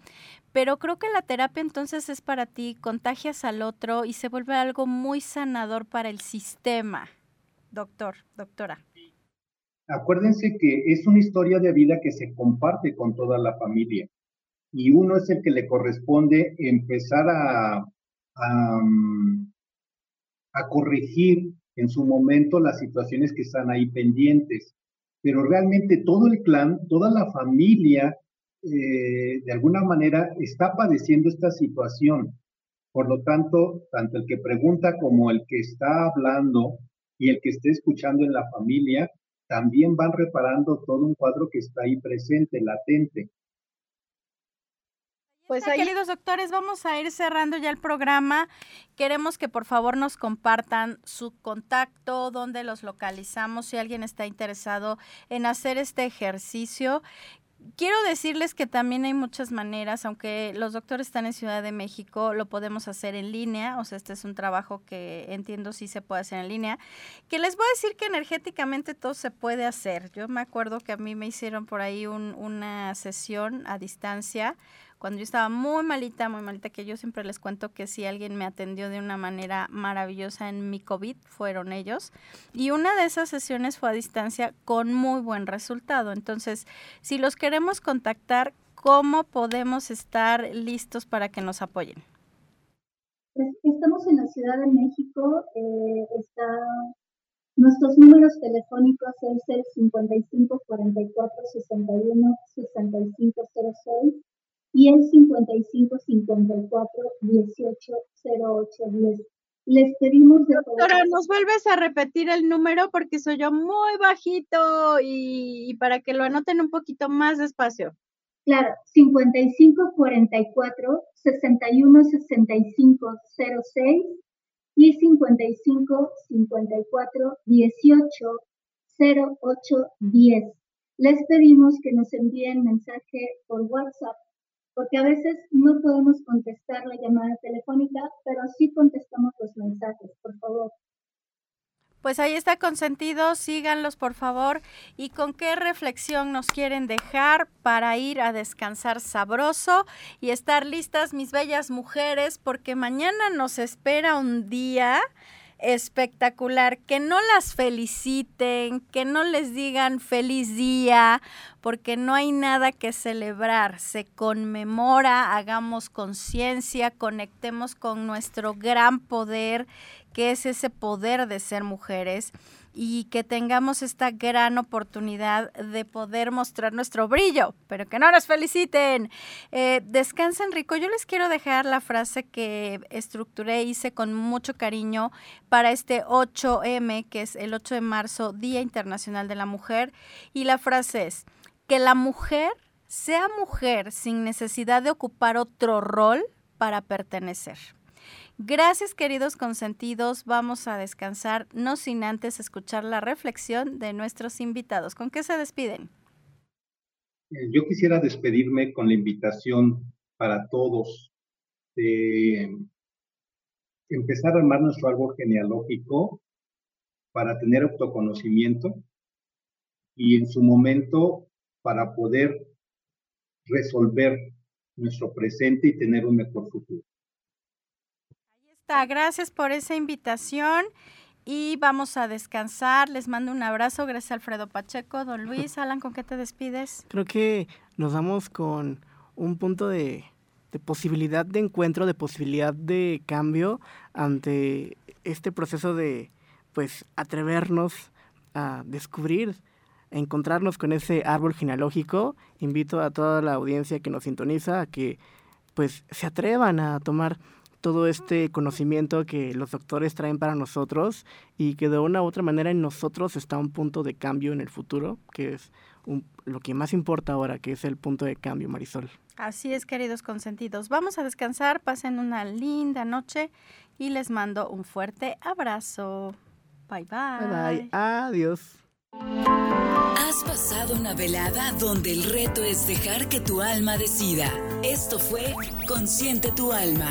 pero creo que la terapia entonces es para ti, contagias al otro y se vuelve algo muy sanador para el sistema. Doctor, doctora. Acuérdense que es una historia de vida que se comparte con toda la familia y uno es el que le corresponde empezar a, a, mm, corregir en su momento las situaciones que están ahí pendientes. Pero realmente todo el clan, toda la familia, eh, de alguna manera está padeciendo esta situación. Por lo tanto, tanto el que pregunta como el que está hablando y el que esté escuchando en la familia, también van reparando todo un cuadro que está ahí presente, latente. Pues queridos doctores, vamos a ir cerrando ya el programa. Queremos que por favor nos compartan su contacto, dónde los localizamos, si alguien está interesado en hacer este ejercicio quiero decirles que también hay muchas maneras, aunque los doctores están en Ciudad de México, lo podemos hacer en línea, o sea, este es un trabajo que entiendo sí se puede hacer en línea, que les voy a decir que energéticamente todo se puede hacer. Yo me acuerdo que a mí me hicieron por ahí una sesión a distancia cuando yo estaba muy malita, muy malita, que yo siempre les cuento que si alguien me atendió de una manera maravillosa en mi COVID, fueron ellos. Y una de esas sesiones fue a distancia con muy buen resultado. Entonces, si los queremos contactar, ¿cómo podemos estar listos para que nos apoyen? Pues, estamos en la Ciudad de México, eh, está Nuestros números telefónicos es el 55 44 61 65 06 y el 55 54 18 08 10. Les pedimos de Doctora, ¿nos vuelves a repetir el número porque soy yo muy bajito y, para que lo anoten un poquito más despacio? Claro, 55 44 61 65 06 y 55 54 18 08 10. Les pedimos que nos envíen mensaje por WhatsApp porque a veces no podemos contestar la llamada telefónica, pero sí contestamos los mensajes, por favor. Pues ahí está consentido, síganlos por favor. ¿Y con qué reflexión nos quieren dejar para ir a descansar sabroso y estar listas, mis bellas mujeres? Porque mañana nos espera un día espectacular, que no las feliciten, que no les digan feliz día, porque no hay nada que celebrar, se conmemora, hagamos conciencia, conectemos con nuestro gran poder, que es ese poder de ser mujeres y que tengamos esta gran oportunidad de poder mostrar nuestro brillo, pero que no nos feliciten. Eh, descansen rico. Yo les quiero dejar la frase que estructuré, hice con mucho cariño para este 8M, que es el 8 de marzo, Día Internacional de la Mujer. Y la frase es, que la mujer sea mujer sin necesidad de ocupar otro rol para pertenecer. Gracias queridos consentidos, vamos a descansar, no sin antes escuchar la reflexión de nuestros invitados. ¿Con qué se despiden? Eh, yo quisiera despedirme con la invitación para todos de empezar a armar nuestro árbol genealógico para tener autoconocimiento y en su momento para poder resolver nuestro presente y tener un mejor futuro gracias por esa invitación y vamos a descansar. Les mando un abrazo. Gracias Alfredo Pacheco, don Luis. Alan, ¿con qué te despides? Creo que nos vamos con un punto de, de posibilidad de encuentro, de posibilidad de cambio ante este proceso de pues atrevernos a descubrir, a encontrarnos con ese árbol genealógico. Invito a toda la audiencia que nos sintoniza a que pues se atrevan a tomar todo este conocimiento que los doctores traen para nosotros y que de una u otra manera en nosotros está un punto de cambio en el futuro, que es lo que más importa ahora, que es el punto de cambio, Marisol. Así es, queridos consentidos. Vamos a descansar, pasen una linda noche y les mando un fuerte abrazo. Bye bye. Bye bye. Adiós. Has pasado una velada donde el reto es dejar que tu alma decida. Esto fue Consciente tu alma.